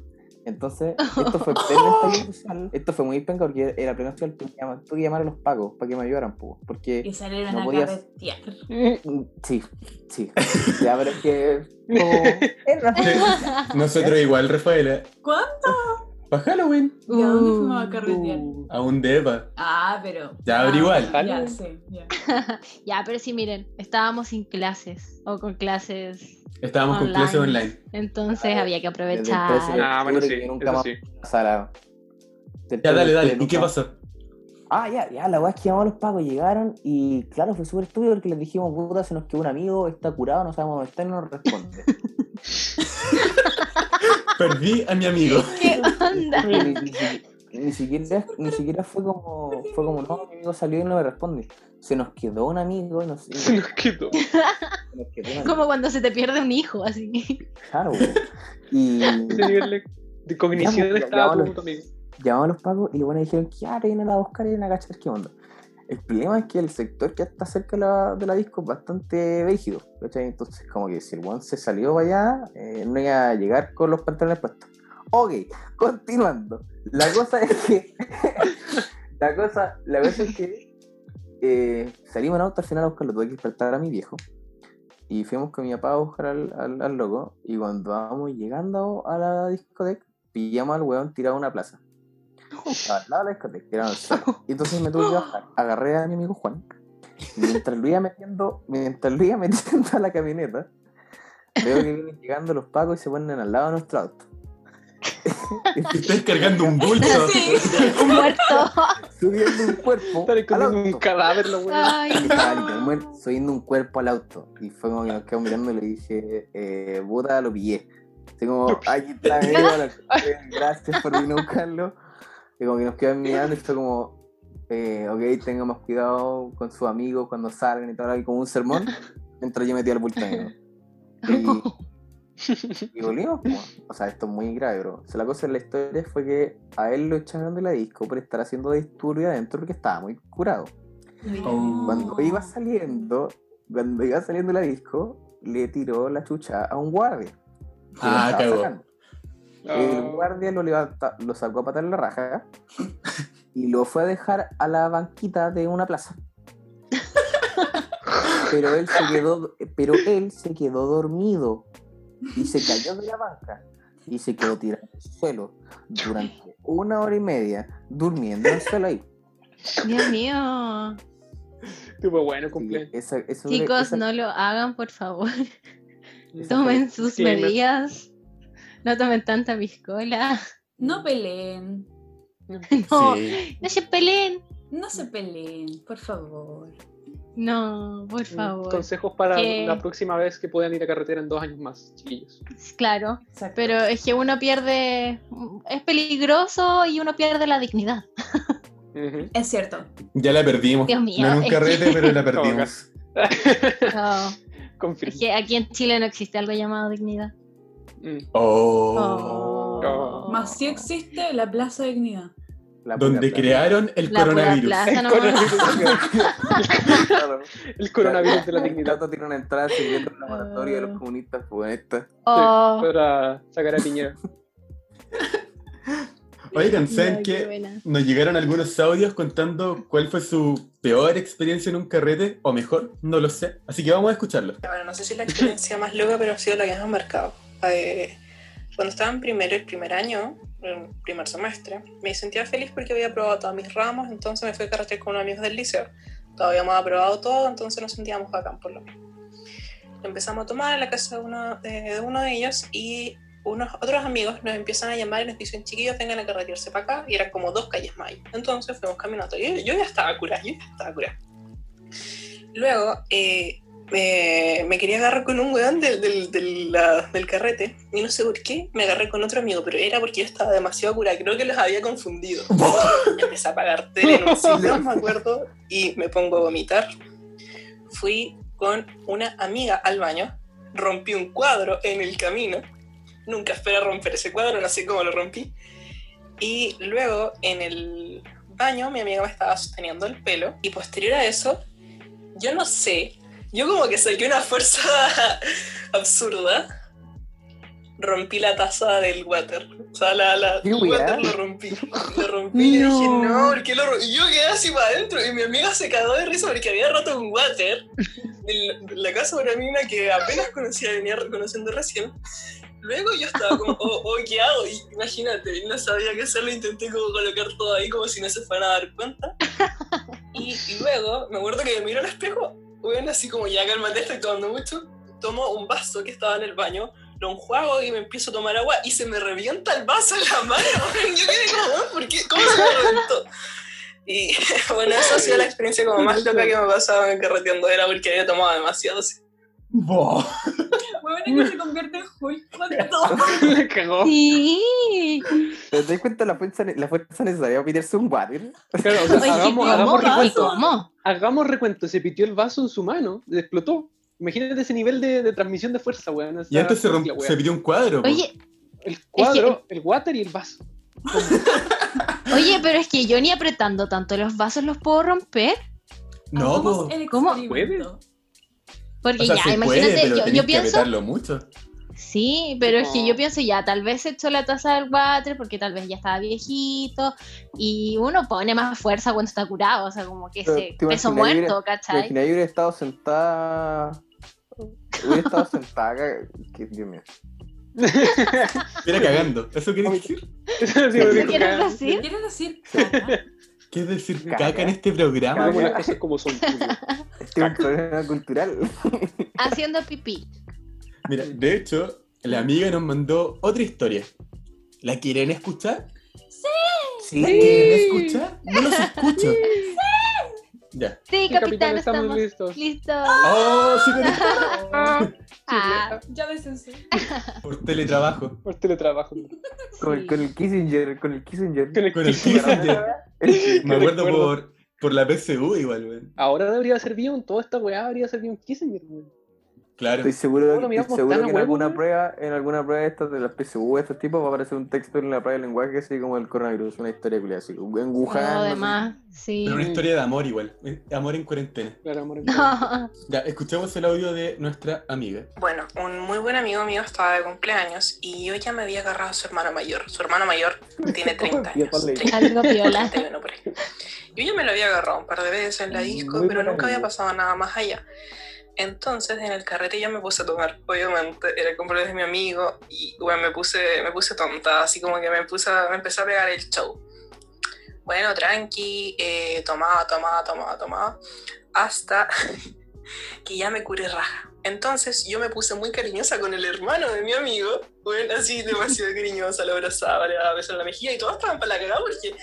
Entonces, esto fue social. Esto fue muy penca porque era pleno social. Tuve que llamar, tuve que llamar a los pagos para que me ayudaran, po, porque Y salieron No a podías-. Mm, Sí, sí. Ya, pero es que. como- Nosotros igual, Rafaela. ¿Cuándo? Para Halloween. ¿Y a dónde fuimos a carretear? A un depa. Ah, pero. Ya, pero ah, igual. Ya, sí, ya. Ya, pero sí, miren, estábamos sin clases o con clases, Estábamos con clases online. entonces había que Desde el 13 de aprovechar. Ah, bueno, sí, nunca más sí. Ya, 13 de dale, dale. ¿Y qué pasó? Ah, ya, ya, la weá es que llamamos a los pagos, llegaron y claro, fue súper estúpido porque les dijimos, puta, se nos quedó un amigo, está curado, no sabemos dónde está y no nos responde. Perdí a mi amigo. ¿Qué onda? ni, ni siquiera, ni siquiera, ni siquiera fue como, fue como, no, mi amigo salió y no me responde. Se nos quedó un amigo y nos, Se nos quedó. se nos quedó un. Como cuando se te pierde un hijo, así. Claro, weón. Y Ese nivel de, de cognición ya, estaba amigo. llamamos a los pagos y los buenos dijeron que ya te vienen a buscar y vienen a cachar qué onda. El problema es que el sector que está cerca de la, de la disco es bastante rígido, ¿cachai? Entonces, como que si el one se salió para allá, eh, no iba a llegar con los pantalones puestos. Ok, continuando. La cosa es que. la cosa, la cosa es que eh, salimos en auto al final a buscarlo. Tuve que despertar a mi viejo. Y fuimos con mi papá a buscar al, al, al loco. Y cuando vamos llegando a la discoteca, pillamos al weón tirado en una plaza. Al lado de la discoteca, suelo. Y entonces me tuve que bajar. Agarré a mi amigo Juan. Mientras lo iba metiendo, mientras lo iba metiendo a la camioneta, veo que vienen llegando los pagos y se ponen al lado de nuestro auto. Estás cargando un bulto. Muerto. Subiendo un cuerpo. Al escondiendo un cadáver, la weá. Ay, Estaba no. literalmente subiendo un cuerpo al auto. Y fue como que nos quedamos mirando y le dije, eh, puta, lo pillé. Así como, aquí está, bueno, gracias por venir a buscarlo. Y como que nos quedamos mirando y fue como, eh, ok, tenga más cuidado con sus amigos cuando salgan y tal, y como un sermón, mientras yo metía el bulto. Y, y volvimos, o sea, esto es muy grave, bro. O sea, la cosa en la historia fue que a él lo echaron de la disco por estar haciendo disturbio adentro porque estaba muy curado. Oh. Cuando iba saliendo, cuando iba saliendo de la disco, le tiró la chucha a un guardia. Ah, cagó. El Ah. guardia lo, levanta, lo sacó a patar en la raja y lo fue a dejar a la banquita de una plaza. Pero él se quedó, pero él se quedó dormido y se cayó de la banca y se quedó tirado en el suelo durante una hora y media durmiendo en el suelo ahí. Dios mío. Estuvo bueno, Sí, cumple. esa- eso- Chicos, esa- no lo hagan, por favor. Tomen sus medidas. No tomen tanta piscola. No peleen. No, Sí. no se peleen. No se peleen, por favor. No, por favor. Mm, Consejos para Que- la próxima vez que puedan ir a carretera en dos años más, chiquillos. Claro, Exacto. pero es que uno pierde. Es peligroso y uno pierde la dignidad. Es cierto. Ya la perdimos. Dios mío, No en un carrete, que- pero la perdimos. No, Confirmo. es que aquí en Chile no existe algo llamado dignidad. Mm. Oh. Oh. Más si existe la Plaza Dignidad. La Donde crearon el La coronavirus. plaza El nomás. Claro. El coronavirus de la dignidad. Tato tiene una entrada en el laboratorio de los comunistas comunistas. Oh, Para sacar a Piñera. Oigan, ¿saben buena. Nos llegaron algunos audios contando cuál fue su peor experiencia en un carrete, o mejor, no lo sé. Así que vamos a escucharlo. Bueno, no sé si es la experiencia más loca, pero ha sido la que más me ha marcado. Eh, cuando estaba en primero, el primer año, en primer semestre. Me sentía feliz porque había aprobado todos mis ramos, entonces me fui a carretear con unos amigos del liceo. Todavía habíamos aprobado todo, entonces nos sentíamos bacán por lo mismo. Empezamos a tomar en la casa de uno de, de uno de ellos y unos otros amigos nos empiezan a llamar y nos dicen, chiquillos, vengan a carretearse para acá. Y eran como dos calles más. Entonces fuimos caminando. Yo, yo ya estaba curada, yo ya estaba curada. Luego, eh, me, me quería agarrar con un weón del, del, del, la- del carrete y no sé por qué me agarré con otro amigo, pero era porque yo estaba demasiado curada, creo que los había confundido. Empecé a pagar tele en un sillón, me acuerdo, y me pongo a vomitar. Fui con una amiga al baño, rompí un cuadro en el camino, nunca esperé romper ese cuadro, no sé cómo lo rompí, y luego en el baño mi amiga me estaba sosteniendo el pelo, y posterior a eso, yo no sé, yo como que saqué una fuerza absurda. Rompí la taza del water. O sea, la, la, ¿Qué el water lo rompí. Lo rompí y No. dije, no, ¿por qué lo rompí? Y yo quedé así para adentro y mi amiga se cagó de risa porque había roto un water en la- casa de una mina que apenas conocía, venía reconociendo recién. Luego yo estaba como, oh, oh, ¿qué hago? Y imagínate, no sabía qué hacerlo, intenté como colocar todo ahí como si no se fueran a dar cuenta. Y, y luego me acuerdo que me miro al espejo, bueno, así como ya cálmate, estoy tomando mucho. Tomo un vaso que estaba en el baño, lo enjuago y me empiezo a tomar agua y se me revienta el vaso en la mano. Yo quedé como, "Oh, ¿por? ¿Cómo se me reventó? Y bueno, esa ha sido la experiencia como más loca que me ha pasado carreteando, era porque había tomado demasiado. Huevona que se convierte en Hulk todo. La cagó. Sí. ¿Te das cuenta la fuerza, la fuerza necesaria para pitarse un water? Claro, o sea, Oye, hagamos, ¿cómo? recuento. ¿Cómo? Hagamos recuento. Se pitió el vaso en su mano, explotó. Imagínate ese nivel de, de transmisión de fuerza, weón. Y antes se, romp- La weá. se pidió un cuadro. Oye, El cuadro, el water y el vaso. oye, pero es que yo ni apretando tanto los vasos los puedo romper. no, po. el ¿Cómo? Porque O sea, ya, se imagínate, puede, pero yo, yo que pienso, apretarlo mucho. sí, pero es que yo pienso ya, tal vez he hecho la taza del water porque tal vez ya estaba viejito y uno pone más fuerza cuando está curado, o sea, como que Pero, ese ¿te peso muerto, ¿Te ¿cachai? imaginas hubiera estado sentada? Hubiera estado sentada. acá- que, Dios mío. Mira cagando. ¿Eso quiere decir? ¿Eso me dijo, quieres decir? ¿Quieres decir? ¿Qué es decir Caca. caca en este programa? Weón? cosas como son. Este es un problema cultural. Haciendo pipí. Mira, de hecho, la amiga nos mandó otra historia. ¿La quieren escuchar? Sí. ¿La quieren escuchar? No los escucho. Ya. Sí, Sí, capitán, estamos listos. listos. Oh, sí, conectado. Ah, Ya besense. Por teletrabajo. Por teletrabajo. Con, el- sí. con el Kissinger, con el Kissinger. Con el Con el Kissinger. Kissinger. Me acuerdo por, por la PSU igual, weón. Ahora debería ser bien, toda esta weá debería ser bien Kissinger, weón. Claro. Estoy seguro, ¿Cómo lo estoy seguro que en alguna prueba, en alguna prueba de estas de las PSU, estos tipos, va a aparecer un texto en la prueba de lenguaje así como el coronavirus, una historia culiada así, en Wuhan. Todo no sé. demás, sí. Pero una historia de amor igual. eh, Amor en cuarentena. Claro, amor. No. Ya, escuchemos el audio de nuestra amiga. Bueno, un muy buen amigo mío estaba de cumpleaños y yo ya me había agarrado a su hermano mayor. Su hermano mayor tiene 30 Tío, años. ponle. 30, Algo piola. 31 por ahí. Yo ya me lo había agarrado un par de veces en la disco, Muy pero nunca había amigo. pasado nada más allá. Entonces en el carrete ya me puse a tomar, obviamente, era el cumpleaños de mi amigo y bueno, me puse, me puse tonta, así como que me puse, a- me empecé a pegar el show. Bueno, tranqui, eh, tomaba, tomaba, tomaba, tomaba, hasta que ya me curé raja. Entonces yo me puse muy cariñosa con el hermano de mi amigo, bueno, así demasiado cariñosa, lo abrazaba, le daba besos en la mejilla y todos estaban para la cagada porque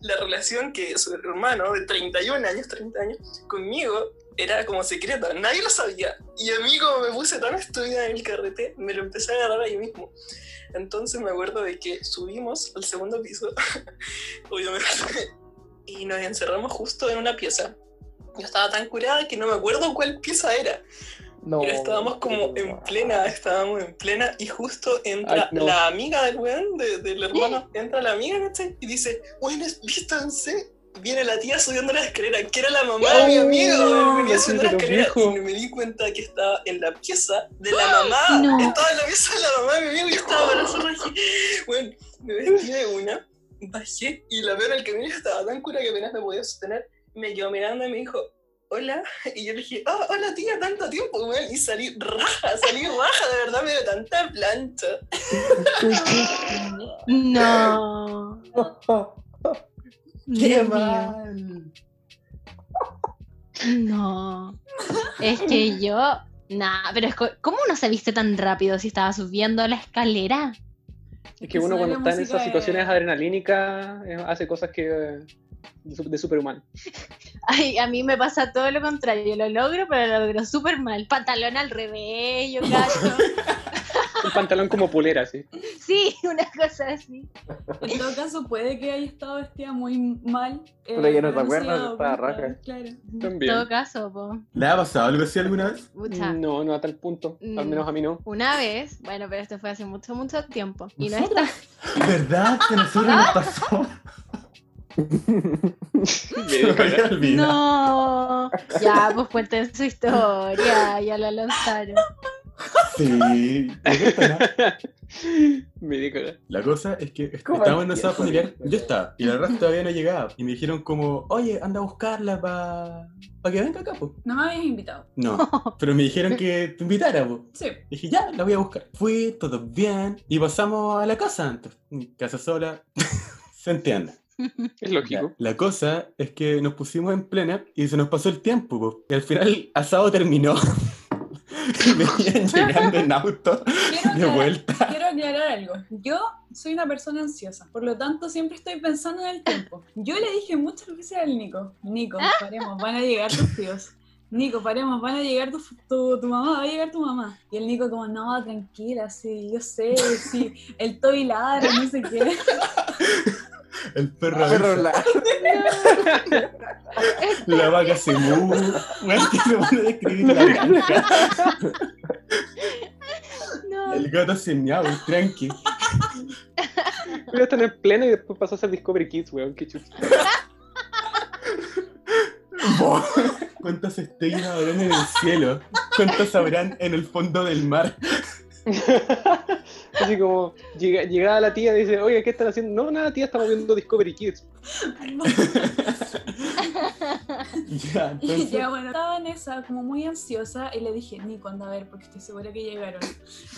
la relación que su hermano de 31 años, 30 años, conmigo era como secreta, nadie lo sabía. Y a mí como me puse tan estúpida en el carrete, me lo empecé a agarrar ahí mismo. Entonces me acuerdo de que subimos al segundo piso, obviamente, y nos encerramos justo en una pieza. Yo estaba tan curada que no me acuerdo cuál pieza era. No. Pero estábamos como en plena, estábamos en plena y justo entra Ay, no. la amiga del weón, de- del hermano, entra la amiga, ¿cachai? Y dice, bueno, vístanse. Viene la tía subiendo la escalera, que era la mamá de mi Oh, amigo, weón, venía subiendo la escalera y me di cuenta que estaba en la pieza de la mamá, No. estaba en la pieza de la mamá de mi amigo. Y estaba para hacer Bueno, me vestí de una, bajé y la veo en el camino estaba tan cura que apenas me podía sostener, me quedó mirando y me dijo, hola, y yo le dije, ah, hola tía, tanto tiempo, y salí raja, salí raja, de verdad me dio tanta plancha. No. ¡Qué Dios mío. mal! No. Es que yo. Nah, pero es ¿cómo uno se viste tan rápido si estaba subiendo la escalera? Es que uno cuando está en esas situaciones es- adrenalínicas eh, hace cosas que eh, de, de superhumano. Ay, a mí me pasa todo lo contrario. Lo logro, pero lo logro súper mal. Pantalón al revés, yo cacho. Un pantalón como polera, sí. Sí, una cosa así. En todo caso, puede que haya estado vestida muy mal. eh, Pero ya no te acuerdas, estaba raja. Claro. En todo caso, po. ¿Le ha pasado algo así alguna vez? No, no a tal punto. Al menos a mí no. Una vez, bueno, pero esto fue hace mucho, mucho tiempo. Y no está. ¿Verdad? Que nosotros nos pasó. Me. No. Ya, pues cuenten su historia. Ya la lanzaron. Sí. La cosa es que ¿Cómo estábamos en un empieza? asado familiar, yo estaba, y la raza todavía no llegaba. Y me dijeron como, oye, anda a buscarla para que venga acá, po. No me habías invitado. No, pero me dijeron que te invitara, po. Sí. Dije, ya, la voy a buscar. Fui, todo bien, y pasamos a la casa antes. Casa sola, se entiende. Es lógico. La cosa es que nos pusimos en plena y se nos pasó el tiempo, po. y al final el asado terminó. y venían llegando en auto Quiero de aclarar, vuelta. quiero aclarar algo. Yo soy una persona ansiosa, por lo tanto siempre estoy pensando en el tiempo. Yo le dije muchas veces al Nico, Nico, paremos, van a llegar tus tíos. Nico, paremos, van a llegar tu, tu, tu mamá, va a llegar tu mamá. Y el Nico como, no, tranquila, sí, yo sé, sí, el Toby ladra, no sé qué. El perro, Perro la- la vaca se mueve. Bueno, que se pone a describir la granja. No. El gato se miau, tranqui. Voy a estar en pleno y después pasó a ser Discovery Kids, weón. Qué chucha. ¿Cuántas estrellas habrán en el cielo? ¿Cuántas habrán en el fondo del mar? Así como llega, llegaba la tía y dice, oye, ¿qué están haciendo? No, nada, tía, estamos viendo Discovery Kids. Ya, Y entonces. ya bueno, estaba en esa como muy ansiosa y le dije, Nico, anda a ver porque estoy segura que llegaron.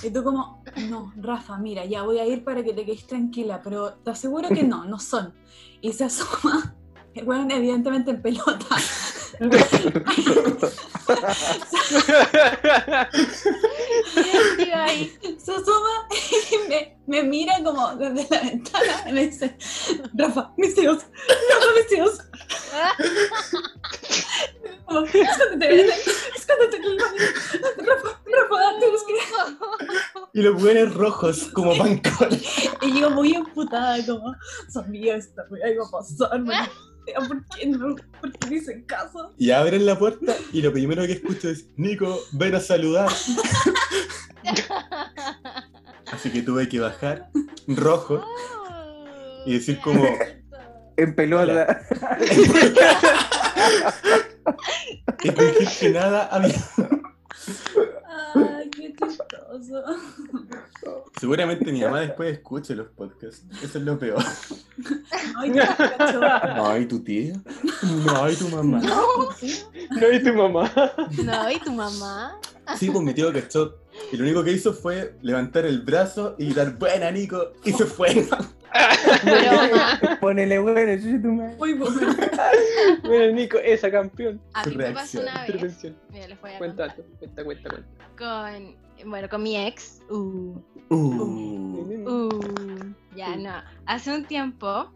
Y tú como, no, Rafa, mira, ya voy a ir para que te quedes tranquila, pero te aseguro que no, no son. Y se asoma, weón evidentemente en pelota. Y yo ahí, Se asoma y me, me mira como desde la ventana y me dice, Rafa, mis hijos, Rafa, mis hijos. Como, escóndete, escóndete aquí, Rafa, Rafa, tienes que... Y los buenos rojos, como pancones. Y yo muy emputada, como, sabía esta wea iba a pasar, ¿por qué no? ¿Por qué no hice caso? Y abren la puerta y lo primero que escucho es: Nico, ven a saludar. Así que tuve que bajar rojo y decir como En pelota. y fingir que nada. Ay, qué chistoso. Seguramente mi mamá después escuche los podcasts. Eso es lo peor. Ay, qué cacho. No, ¿y tu tía? No, ¿y tu mamá? No, y tu mamá. No, ¿y tu mamá? Sí, pues mi tío cachó. Y lo único que hizo fue levantar el brazo y gritar, buena, Nico. Y se fue. Ponele bueno, chucha tu madre. Muy bueno. Bueno, Nico, esa campeón. a mí me pasó una vez. Intervención. Mira, les voy a Cuenta, contar. cuenta, cuenta, cuenta. Con, bueno, con mi ex. Uh, Uh. uh, ya no. Hace un tiempo.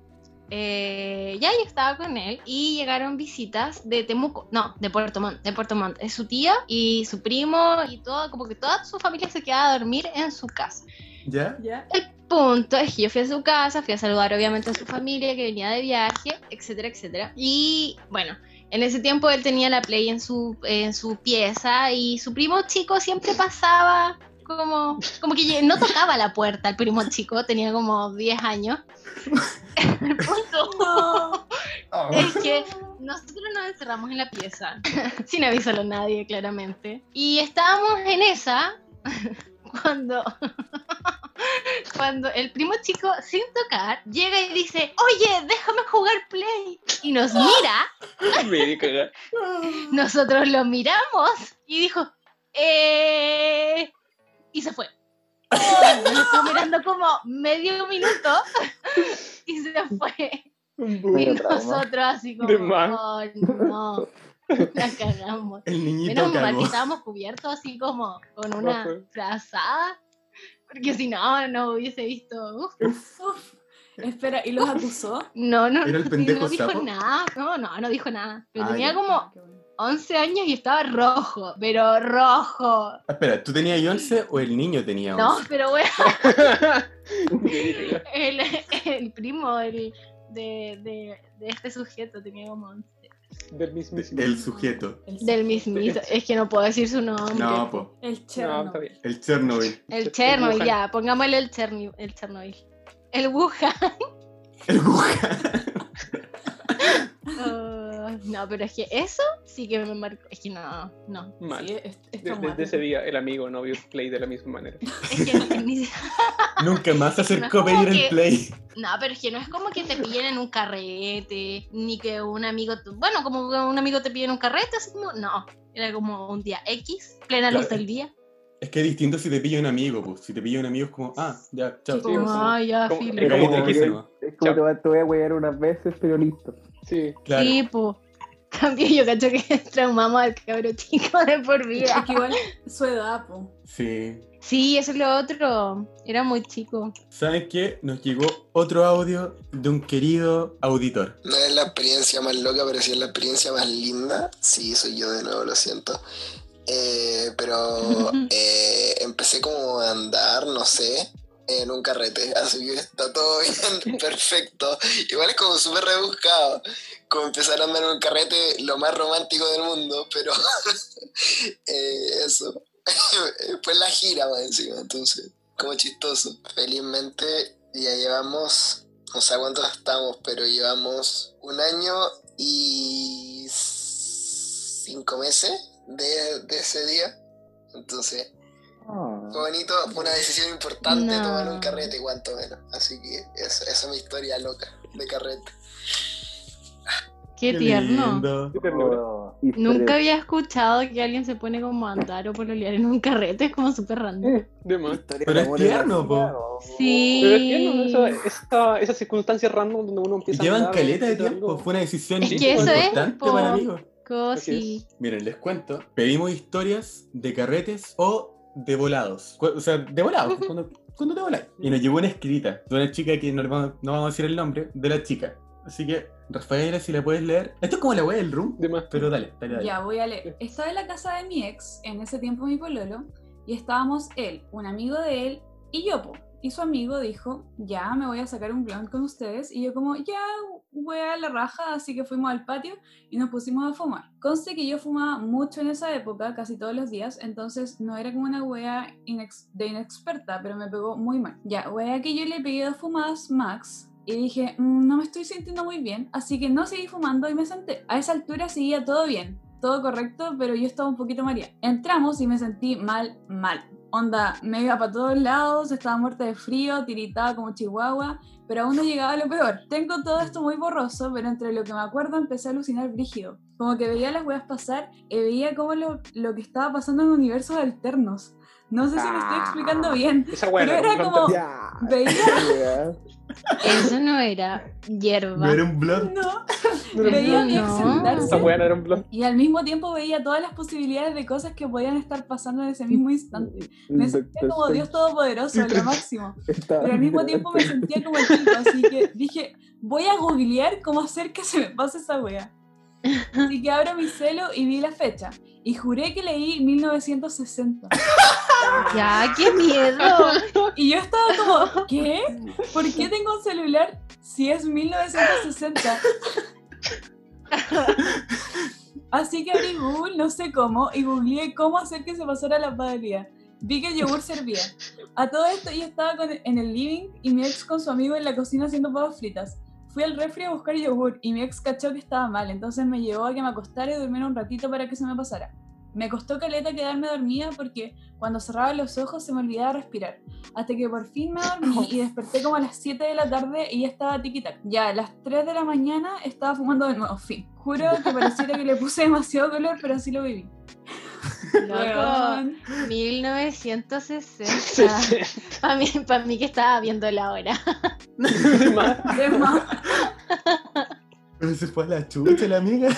eh, ya yo estaba con él y llegaron visitas de Temuco, no, de Puerto Montt, de Puerto Montt. Es su tía y su primo y todo, como que toda su familia se quedaba a dormir en su casa. ¿Ya? ¿Ya? El punto es que yo fui a su casa, fui a saludar obviamente a su familia que venía de viaje, etcétera, etcétera. Y bueno, en ese tiempo él tenía la play en su, en su pieza y su primo chico siempre pasaba como, como que no tocaba la puerta, el primo chico tenía como 10 años. El punto No. es que nosotros nos encerramos en la pieza, sin avisarlo a nadie, claramente. Y estábamos en esa cuando, cuando el primo chico, sin tocar, llega y dice, oye, déjame jugar play. Y nos mira, Me di cagar. nosotros lo miramos y dijo, eh... Y se fue. Me estuvo mirando como medio minuto y se fue. Y trauma. nosotros así como, oh no, la cagamos. El niñito Menos mal que estábamos cubiertos así como con una frazada, porque si no, no hubiese visto. uf. Uf. Espera, ¿y los acusó? No, no, ¿Era el no, pendejo no dijo sapo? nada. No, no, no dijo nada. Pero Ah, tenía ya. como Qué bueno. 11 años y estaba rojo, pero rojo. Ah, Espera, ¿tú tenías 11 o el niño tenía 11? No, pero bueno, el, el primo el, de, de, de este sujeto tenía como 11. Del De- mismísimo. El sujeto. El, Del mismito. Es que no puedo decir su nombre. No, po. el No, Chernobyl. El Chernobyl. El Chernobyl, ya, pongámosle el, Cherny- el Chernobyl. El Wuhan. El Wuhan. No, pero es que eso sí que me marcó. Es que no, no. Mal. Sí, es, es Desde, ese día el amigo no vio play de la misma manera. Es que ni- Nunca más se acercó a pedir el play. No, pero es que no es como que te pillen en un carrete, ni que un amigo, bueno, como que un amigo te pille en un carrete, así como, no, era como un día X, plena luz del día. Es que es distinto si te pilla un amigo, pues. Si te pilla un amigo es como, ah, ya, chao. Sí, Como, ah, ya, filo. es como te voy a huear unas veces, pero listo. Sí. Claro. Sí, po. Cambio, yo cacho que traumamos al cabro chico de por Es vida. que igual su edad, po. Sí. Sí, eso es lo otro. Era muy chico. ¿Saben qué? Nos llegó otro audio de un querido auditor. No es la experiencia más loca, pero sí es la experiencia más linda. Sí, soy yo de nuevo, lo siento. Eh, pero eh, empecé como a andar, no sé, en un carrete, así que está todo bien, perfecto. Igual es como súper rebuscado, como empezar a andar en un carrete, lo más romántico del mundo, pero eh, eso. Fue la gira más encima, entonces, como chistoso. Felizmente ya llevamos, no sé cuántos estamos, pero llevamos un año y cinco meses de, de ese día. Entonces, bonito, fue una decisión importante No. tomar un carrete, cuanto menos. Así que esa es mi historia loca de carrete. Qué tierno. Qué. Oh, Nunca había escuchado que alguien se pone como a andar o pololear en un carrete, es como súper random. De más. historia Pero es tierno, po. Sí. Pero es que no, esa, circunstancias random donde uno empieza Llevan a andar, caleta de tiempo. algo. Fue una decisión Es que eso es, importante po. para amigos. Cosi. Miren, les cuento. Pedimos historias de carretes o de volados. O sea, de volados, cuando, cuando te voláis. Y nos llegó una escrita de una chica que no, le vamos, no vamos a decir el nombre, de la chica. Así que, Rafaela, si la puedes leer. Esto es como la wea del room, De más. pero dale, dale, dale. Ya, voy a leer. Estaba en la casa de mi ex, en ese tiempo mi pololo, y estábamos él, un amigo de él, y yo, po. Y su amigo dijo, ya, me voy a sacar un blunt con ustedes. Y yo como, ya, voy a la raja, así que fuimos al patio y nos pusimos a fumar. Conste que yo fumaba mucho en esa época, casi todos los días, entonces no era como una wea de inexperta, pero me pegó muy mal. Ya, wea que yo le pegué dos fumadas max y dije, "Mm, no me estoy sintiendo muy bien, así que no seguí fumando y me senté. A esa altura seguía todo bien, todo correcto, pero yo estaba un poquito mareada. Entramos y me sentí mal, mal. Onda, me iba para todos lados, estaba muerta de frío, tiritaba como chihuahua, pero aún no llegaba a lo peor. Tengo todo esto muy borroso, pero entre lo que me acuerdo empecé a alucinar brígido. Como que veía las weas pasar y veía como lo, lo que estaba pasando en universos alternos. No sé si me estoy explicando bien. Esa weá Pero era como-. Veía. Eso no era hierba. No era un blog. no, No era un veía No. Esa era un blog. y al mismo tiempo veía todas las posibilidades de cosas que podían estar pasando en ese mismo instante. Me sentía como Dios todopoderoso, lo máximo. Pero al mismo tiempo me sentía como el tipo, así que dije, voy a googlear cómo hacer que se me pase esa wea. Así que abro mi celo y vi la fecha. Y juré que leí 1960. Ya, qué miedo. Y yo estaba como, ¿qué? ¿Por qué tengo un celular si es 1960? Así que abrí Google, no sé cómo, y googleé cómo hacer que se pasara la padría. Vi que el yogur servía. A todo esto yo estaba con- en el living y mi ex con su amigo en la cocina haciendo papas fritas. Fui al refri a buscar yogur y mi ex cachó que estaba mal, entonces me llevó a que me acostara y durmiera un ratito para que se me pasara. Me costó caleta quedarme dormida porque cuando cerraba los ojos se me olvidaba respirar. Hasta que por fin me dormí y desperté como a las 7 de la tarde y ya estaba tiki-tac. Ya a las 3 de la mañana estaba fumando de nuevo. Fin. Juro que pareciera que le puse demasiado color, pero así lo viví. Loco, Weón. 1960. Para mí, pa' mí que estaba viendo la hora. Más. De más. Pero se fue a la chucha la amiga.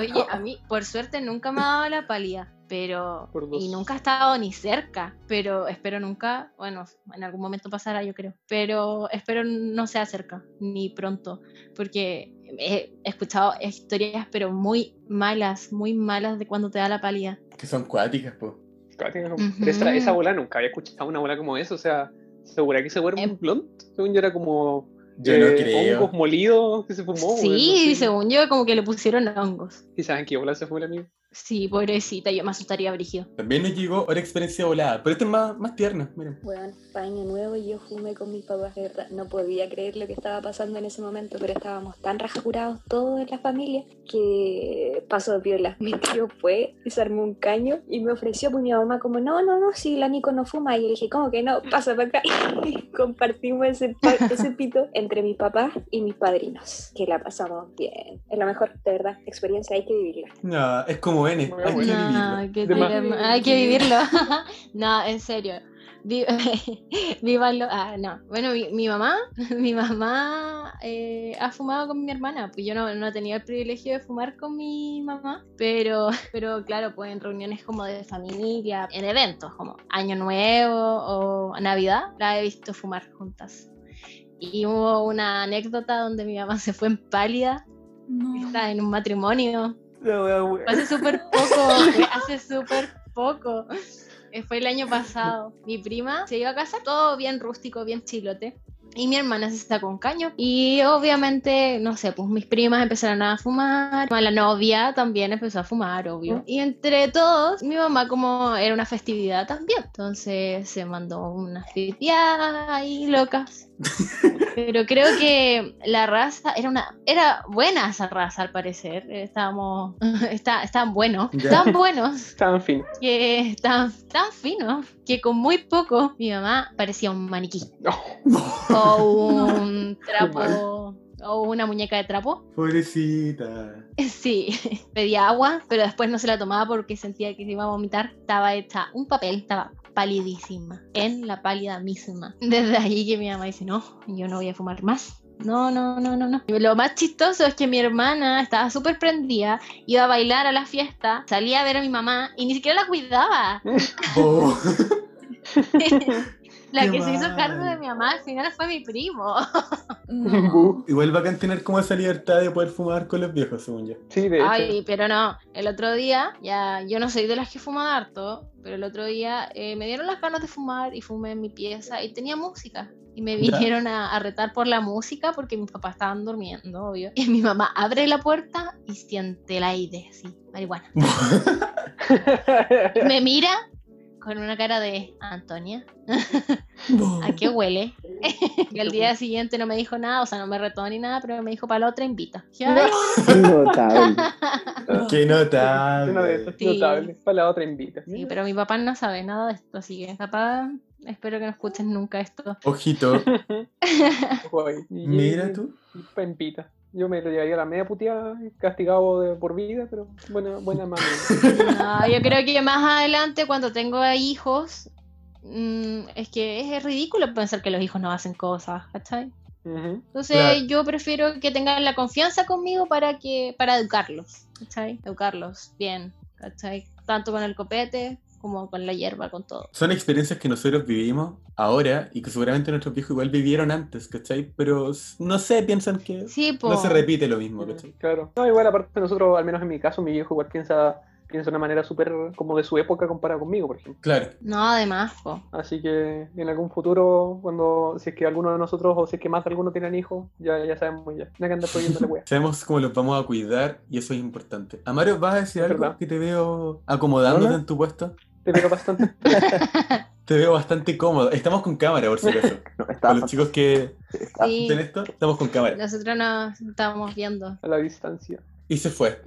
Oye, a mí, por suerte, nunca me ha dado la pálida. Pero. Y nunca he estado ni cerca. Pero espero nunca. Bueno, en algún momento pasará, yo creo. Pero espero no sea cerca, ni pronto. Porque he escuchado historias, pero muy malas, muy malas de cuando te da la pálida. Que son cuáticas, po. Pero esa, Ujú. esa bola nunca había escuchado una bola como esa. O sea, ¿segura que se duerme Em. un blunt? Según yo era como. Yo no creo. Hongos molidos que se fumó. no Sí, sé. según yo, como que le pusieron hongos. ¿Y saben qué bola se fue el amigo? Sí, pobrecita, yo me asustaría, Brigio. También nos llegó otra experiencia volada, pero esta es más, más tierna, miren. Bueno, para año nuevo yo fumé con mis papás, de verdad. No podía creer lo que estaba pasando en ese momento, pero estábamos tan rascurados todos en la familia que pasó de viola. Mi tío fue y se armó un caño y me ofreció, pues mi mamá como, no, no, no, si la Nico no fuma. Y yo le dije, ¿cómo que no? Pasa para acá. Y compartimos ese, ese pito entre mis papás y mis padrinos, que la pasamos bien. Es la mejor, de verdad, experiencia, hay que vivirla. No, es como N, Muy hay que vivirlo. No. Hay que vivirlo. no, en serio. Vívanlo. Ah, no. Bueno, mi, mi mamá, mi mamá eh, ha fumado con mi hermana. Pues yo no, no he tenido el privilegio de fumar con mi mamá, pero, pero claro, pues en reuniones como de familia, en eventos como Año Nuevo o Navidad, la he visto fumar juntas. Y hubo una anécdota donde mi mamá se fue en pálida, No. está en un matrimonio, Hace súper poco, hace súper poco. Eh, Fue el año pasado. Mi prima se iba a casar, todo bien rústico, bien chilote. Y mi hermana se sacó un caño. Y obviamente, no sé, pues mis primas empezaron a fumar. La novia también empezó a fumar, obvio. Y entre todos, mi mamá como era una festividad también. Entonces se mandó unas pipiadas ahí locas. Pero creo que la raza era una era buena esa raza al parecer. Estábamos está, estaban buenos, Ya. estaban buenos, Estaban fin. que estaban tan finos que con muy poco mi mamá parecía un maniquí No. o un trapo o una muñeca de trapo. Pobrecita. Sí, pedía agua, pero después no se la tomaba porque sentía que se iba a vomitar. Estaba hecha un papel, estaba palidísima, en la pálida misma. Desde ahí que mi mamá dice, no, yo no voy a fumar más. No, no, no, no, no. Lo más chistoso es que mi hermana estaba súper prendida, iba a bailar a la fiesta, salía a ver a mi mamá y ni siquiera la cuidaba. La Qué que se hizo mal. cargo de mi mamá al final fue mi primo. No. Igual bacán tener como esa libertad de poder fumar con los viejos, según yo. Sí, de hecho. Ay, pero no, el otro día, ya, yo no soy de las que fuman harto, pero el otro día eh, me dieron las ganas de fumar y fumé en mi pieza y tenía música. Y me vinieron a, a retar por la música porque mis papás estaban durmiendo, obvio. Y mi mamá abre la puerta y siente el aire, así, marihuana. Me mira con una cara de Antonia, ¿a qué huele? y al día siguiente no me dijo nada, o sea, no me retó ni nada, pero me dijo para la otra invita. "Ay, Notable. Qué notable. Sí. notables. Para la otra invita. Sí, pero mi papá no sabe nada de esto, así que papá, espero que no escuches nunca esto. Ojito, mira tú. y Pempita. Yo me lo llevaría a la media puteada, castigado de por vida, pero buena, buena mano. No, yo creo que más adelante, cuando tengo hijos, mm, es que es ridículo pensar que los hijos no hacen cosas, ¿cachai? Entonces Claro. yo prefiero que tengan la confianza conmigo para que para educarlos, ¿cachai? Educarlos bien, ¿cachai? Tanto con el copete como con la hierba, con todo. Son experiencias que nosotros vivimos ahora y que seguramente nuestros viejos igual vivieron antes, ¿cachai? Pero no sé, piensan que Sí, no se repite lo mismo, ¿cachai? Claro. No, igual aparte nosotros, al menos en mi caso, mi viejo igual piensa, piensa de una manera súper como de su época comparada conmigo, por ejemplo. Claro. No, además, po. Así que en algún futuro, cuando si es que alguno de nosotros o si es que más de alguno tienen hijos, ya, ya sabemos ya. No hay que andar prohibiéndole wea. Sabemos cómo los vamos a cuidar y eso es importante. Amaro, ¿vas a decir algo verdad. que te veo acomodándote Hola. en tu puesto? Te veo bastante. Te veo bastante cómodo. Estamos con cámara, por si acaso. No, Para los chicos que Sí, hacen esto, estamos con cámara. nosotros nos estábamos viendo. a la distancia. Y se fue.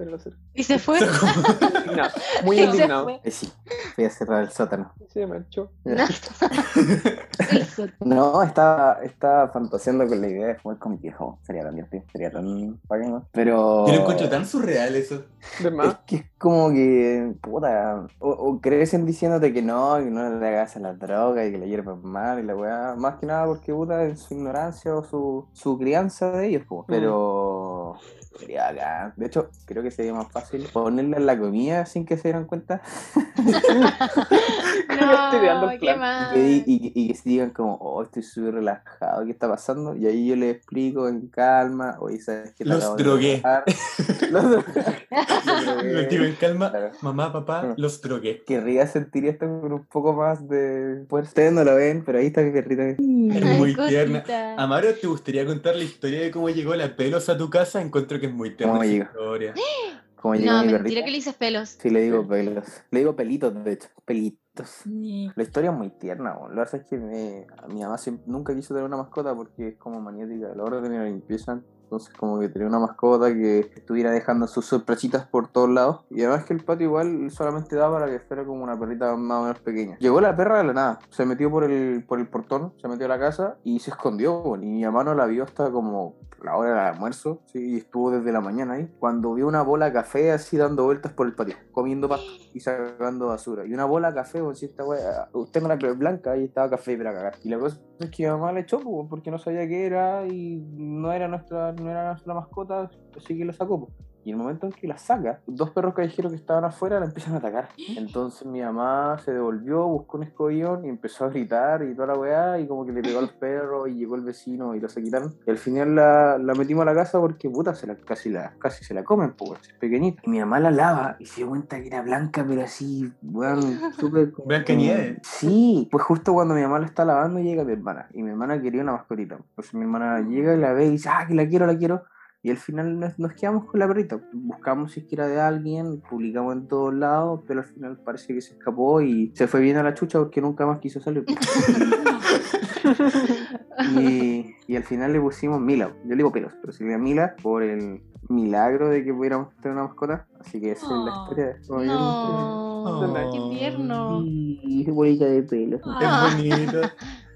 Y se fue. Indignado. Muy indignado. fue. eh, sí. Voy a cerrar el sótano. Se marchó. No, estaba, estaba fantaseando con la idea de jugar con mi viejo. Sería tan divertido, sería tan bacán, Pero. Yo lo encuentro tan surreal eso. De Es más. que es como que, puta, o, o crecen diciéndote que no, que no le hagas a la droga y que la hierba es mal y la weá, más que nada porque, puta, en su ignorancia o su, su crianza de ellos, po. pero sería acá. De hecho, creo que sería más fácil ponerle en la comida sin que se dieran cuenta No, qué y mal. que, di- y, que- y que se digan como, oh, estoy súper relajado, ¿qué está pasando? Y ahí yo les explico en calma, oye, ¿sabes qué? Los drogué. drogar". Los drogué. Los digo en calma, Claro. mamá, papá, los drogué. Querría sentir esto con un poco más de fuerza. Ustedes no lo ven, pero ahí está mi perrita. Es muy Ay, tierna. Amaro, ¿te gustaría contar la historia de cómo llegó la pelos a tu casa? Encuentro que es muy tierna ¿Cómo llegó? Historia. Como llegó No, mi mentira perrita. que le dices pelos. Sí, le digo pelos. Le digo pelitos, de hecho. Pelitos. Ni- La historia es muy tierna. Lo que pasa es que me- mi mamá siempre- nunca quiso tener una mascota porque es como maniática a la hora de tener la limpieza. Entonces, como que tenía una mascota que estuviera dejando sus sorpresitas por todos lados. Y además que el patio igual solamente daba para que fuera como una perrita más o menos pequeña. Llegó la perra de la nada. Se metió por el, por el portón, se metió a la casa y se escondió. Y mi mamá no la vio hasta como la hora del almuerzo. Sí, y estuvo desde la mañana ahí. Cuando vio una bola café así dando vueltas por el patio, comiendo pasto y sacando basura. Y una bola café, pues si esta wea, usted no la cree blanca, y estaba café para cagar. Y la cosa es que mi mamá le echó, porque no sabía qué era y no era nuestra, no era nuestra mascota, así que la sacó. Y el momento en que la saca, dos perros callejeros que estaban afuera la empiezan a atacar. Entonces mi mamá se devolvió, buscó un escobillón y empezó a gritar y toda la weá, y como que le pegó a los perros y llegó el vecino y lo se quitaron. Y al final la, la metimos a la casa porque puta, se la, casi, la, casi se la comen, pues, es pequeñita. Y mi mamá la lava y se dio cuenta que era blanca, pero así, weón, súper. como- Blanca nieve. Sí, pues justo cuando mi mamá la está lavando llega mi hermana. Y mi hermana quería una mascotita. Entonces mi hermana llega y la ve y dice, ah, que la quiero, la quiero. Y al final nos, nos quedamos con la perrita. Buscamos si es que era de alguien, publicamos en todos lados, pero al final parece que se escapó y se fue bien a la chucha porque nunca más quiso salir. y, y al final le pusimos Mila. Yo le digo pelos, pero se le Mila por el milagro de que pudiéramos tener una mascota. Así que esa es la Oh. historia de No, Oh. qué tierno. Y bolita de pelos. Ah. Es bonito.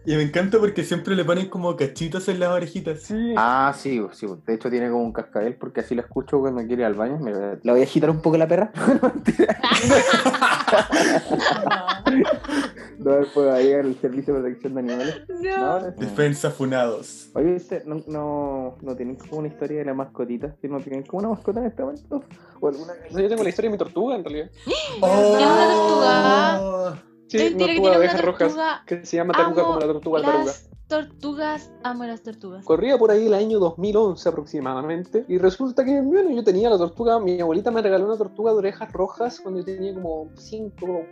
Y me encanta porque siempre le ponen como cachitos en las orejitas. Sí. Ah, sí, sí, de hecho tiene como un cascabel porque así la escucho cuando quiere ir al baño. La voy a agitar un poco la perra. No, después va a llegar el servicio de protección de animales. No, no. Defensa funados. Oye, ¿usted no, no, no tienen como una historia de la mascotita? ¿Que ¿No tienen como una mascota en este momento? ¿O alguna yo tengo la historia de mi tortuga en realidad. una tortuga? Sí, una tortuga de abejas rojas que se llama taruga como la tortuga taruga. Las tortugas, amo las tortugas. Corría por ahí el año 2011 aproximadamente y resulta que, bueno, yo tenía la tortuga, mi abuelita me regaló una tortuga de orejas rojas cuando yo tenía como 5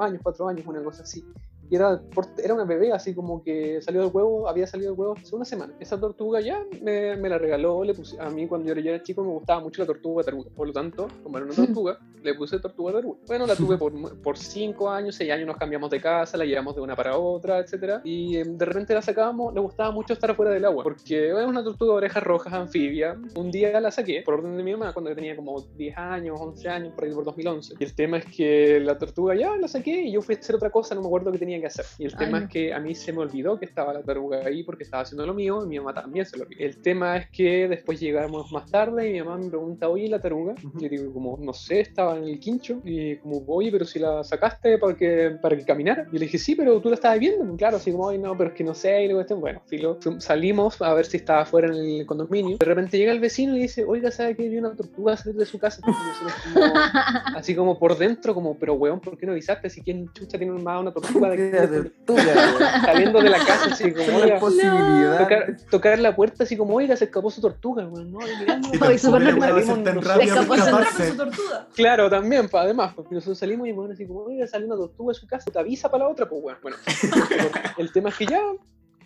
años, 4 años, una cosa así. Y era, era una bebé, así como que salió del huevo, había salido del huevo hace una semana. Esa tortuga ya me, me la regaló, le puse, a mí cuando yo era chico me gustaba mucho la tortuga taruga. Por lo tanto, como era una tortuga, le puse tortuga taruga. Bueno, la tuve por, por 5 años, 6 años nos cambiamos de casa, la llevamos de una para otra, etcétera Y eh, de repente la sacábamos, le gustaba mucho estar fuera del agua, porque era una tortuga de orejas rojas, anfibia. Un día la saqué, por orden de mi mamá, cuando yo tenía como 10 años, 11 años, por ahí por 2011. Y el tema es que la tortuga ya la saqué y yo fui a hacer otra cosa, no me acuerdo qué tenía que hacer. Y el Ay, tema no. es que a mí se me olvidó que estaba la tortuga ahí porque estaba haciendo lo mío y mi mamá también se lo olvidó. El tema es que después llegamos más tarde y mi mamá me pregunta, oye, la taruga. Yo digo, como, no sé, estaba en el quincho. Y como, oye, pero si la sacaste para que, para que caminara. Y le dije, sí, pero tú la estabas viendo. Y claro, así como, ay, no, pero es que no sé. Y luego, este, bueno, filo. Salimos a ver si estaba afuera en el condominio. De repente llega el vecino y dice, oiga, ¿sabe que vi una tortuga salir de su casa? Como- así como por dentro, como, pero weón, ¿por qué no avisaste? Si quién chucha tiene más una tortuga de La tortuga, saliendo de la casa, así como, La oiga, posibilidad. tocar, tocar la puerta así como, oiga, se escapó su tortuga, weón, no, y súper Se escapó su tortuga. Claro, también, pa, además, porque nosotros salimos y bueno, así como, oiga, salió una tortuga de su casa, te avisa para la otra, pues bueno, bueno. el tema es que ya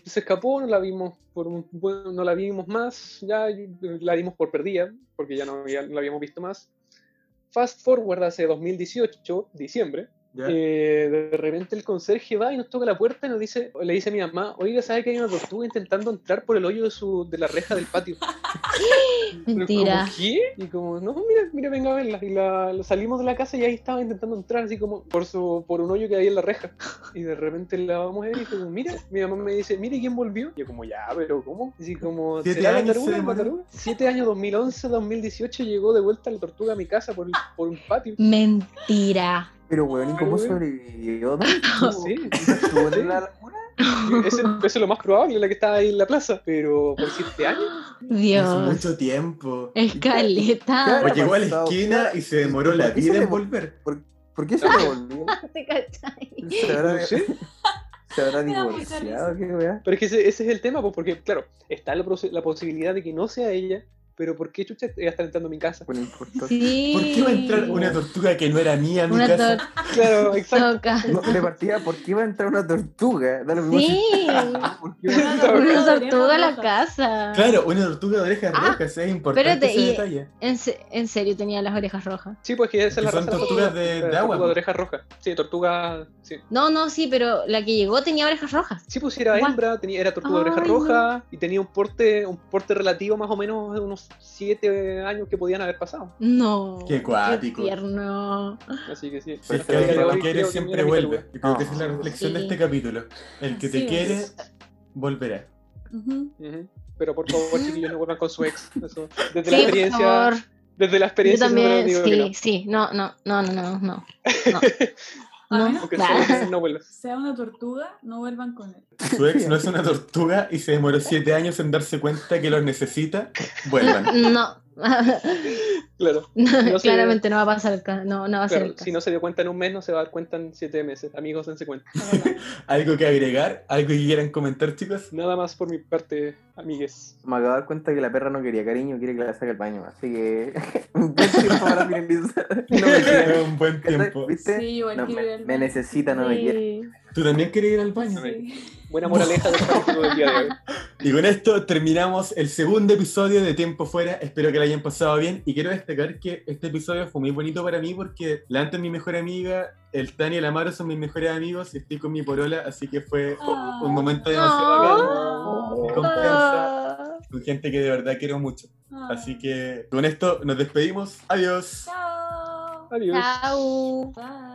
se escapó, no la vimos por un, bueno, no la vimos más, ya la dimos por perdida, porque ya no, había- no la habíamos visto más. Fast forward hace 2018, diciembre, Eh, de repente el conserje va y nos toca la puerta y nos dice, le dice a mi mamá, oiga, ¿sabe que hay una tortuga intentando entrar por el hoyo de, su, de la reja del patio? Mentira. como, ¿Qué? Y como, no, mira, mira, venga a verla. Y la, la salimos de la casa y ahí estaba intentando entrar, así como por su por un hoyo que había en la reja. Y de repente la vamos a ver y como, mira, mi mamá me dice, mire quién volvió. Y yo como, ya, pero ¿cómo? Así como, Siete ¿será la años taruga, la taruga? Siete años, 2011, 2018, llegó de vuelta la tortuga a mi casa por, por un patio. Mentira. Pero, weón, ¿y cómo sobrevivió? No sé. ¿Estuvo en la laguna? Ese, ese es lo más probable, la que estaba ahí en la plaza. Pero por siete años. Hace Dios. mucho tiempo. Escaleta. O llegó a la esquina y se demoró la ¿Por qué se vida en volver. ¿Por, por qué se devolvió? ¿Te cachai? ¿Se. ¿se habrá divorciado? ¿Qué weá? Pero es que ese, ese es el tema, pues, porque, claro, está la, la posibilidad de que no sea ella, pero ¿por qué chucha ella está entrando a mi casa? Bueno. Sí. ¿Por qué va a entrar una tortuga que no era mía en mi Una casa? Claro, exacto. tortuga. No, de partida, ¿por qué iba a entrar una tortuga? Sí. ¿Por qué iba a- Una Una tortuga tortuga a la casa. Claro, una tortuga de orejas Ah, rojas, es importante espérate, ese y- detalle. En, se- en serio tenía las orejas rojas. Sí, pues que esa es la son raza tortugas de- de la agua, Tortuga de orejas rojas. Sí, tortuga. Sí. No, no, sí, pero la que llegó tenía orejas rojas. Sí, pues era hembra, tenía, era tortuga de orejas rojas y tenía un porte, un porte relativo más o menos de unos 7 años que podían haber pasado. No. Qué cuático. tierno. Así que sí. Porque Hasta el que de te hoy quiere siempre vuelve. Yo creo que esa es la reflexión de sí. este capítulo. El que te quiere, es. volverá. Ujú. Ujú. Pero por favor, chiquillos, no vuelvan con su ex. Eso. Desde Sí, la por experiencia. favor. Desde la Yo experiencia siempre también, sí, no. sí. No, no, no, no, no, no. No. A No. menos Aunque que Claro. no vuelvas. sea una tortuga, no vuelvan con él. Su ex no es una tortuga y se demoró siete años en darse cuenta que los necesita, vuelvan. No. Claro. No, claramente no va a pasar el caso. No, no va a ser Claro, el caso. si no se dio cuenta en un mes, no se va a dar cuenta en siete meses. Amigos, dense cuenta. ¿Algo que agregar? ¿Algo que quieran comentar, chicos? Nada más por mi parte, amigues. Me acabo de dar cuenta que la perra no quería cariño, quiere que la saque al baño. Así que. un buen tiempo para finalizar. No me quiere. un buen tiempo. ¿Viste? Sí, igual No, quiero ir me, necesita, no me quiere. ¿Tú también quieres ir al baño? Sí. Buena moraleja del capítulo del día de hoy. Y con esto terminamos el segundo episodio de Tiempo Fuera. Espero que lo hayan pasado bien. Y quiero destacar que este episodio fue muy bonito para mí porque la antes mi mejor amiga, el Tani y el Amaro son mis mejores amigos y estoy con mi porola, así que fue Ah. un momento demasiado bacán, Oh. de confianza, con gente que de verdad quiero mucho. Ah. Así que con esto nos despedimos. Adiós. Chao. Adiós. Chao. Bye.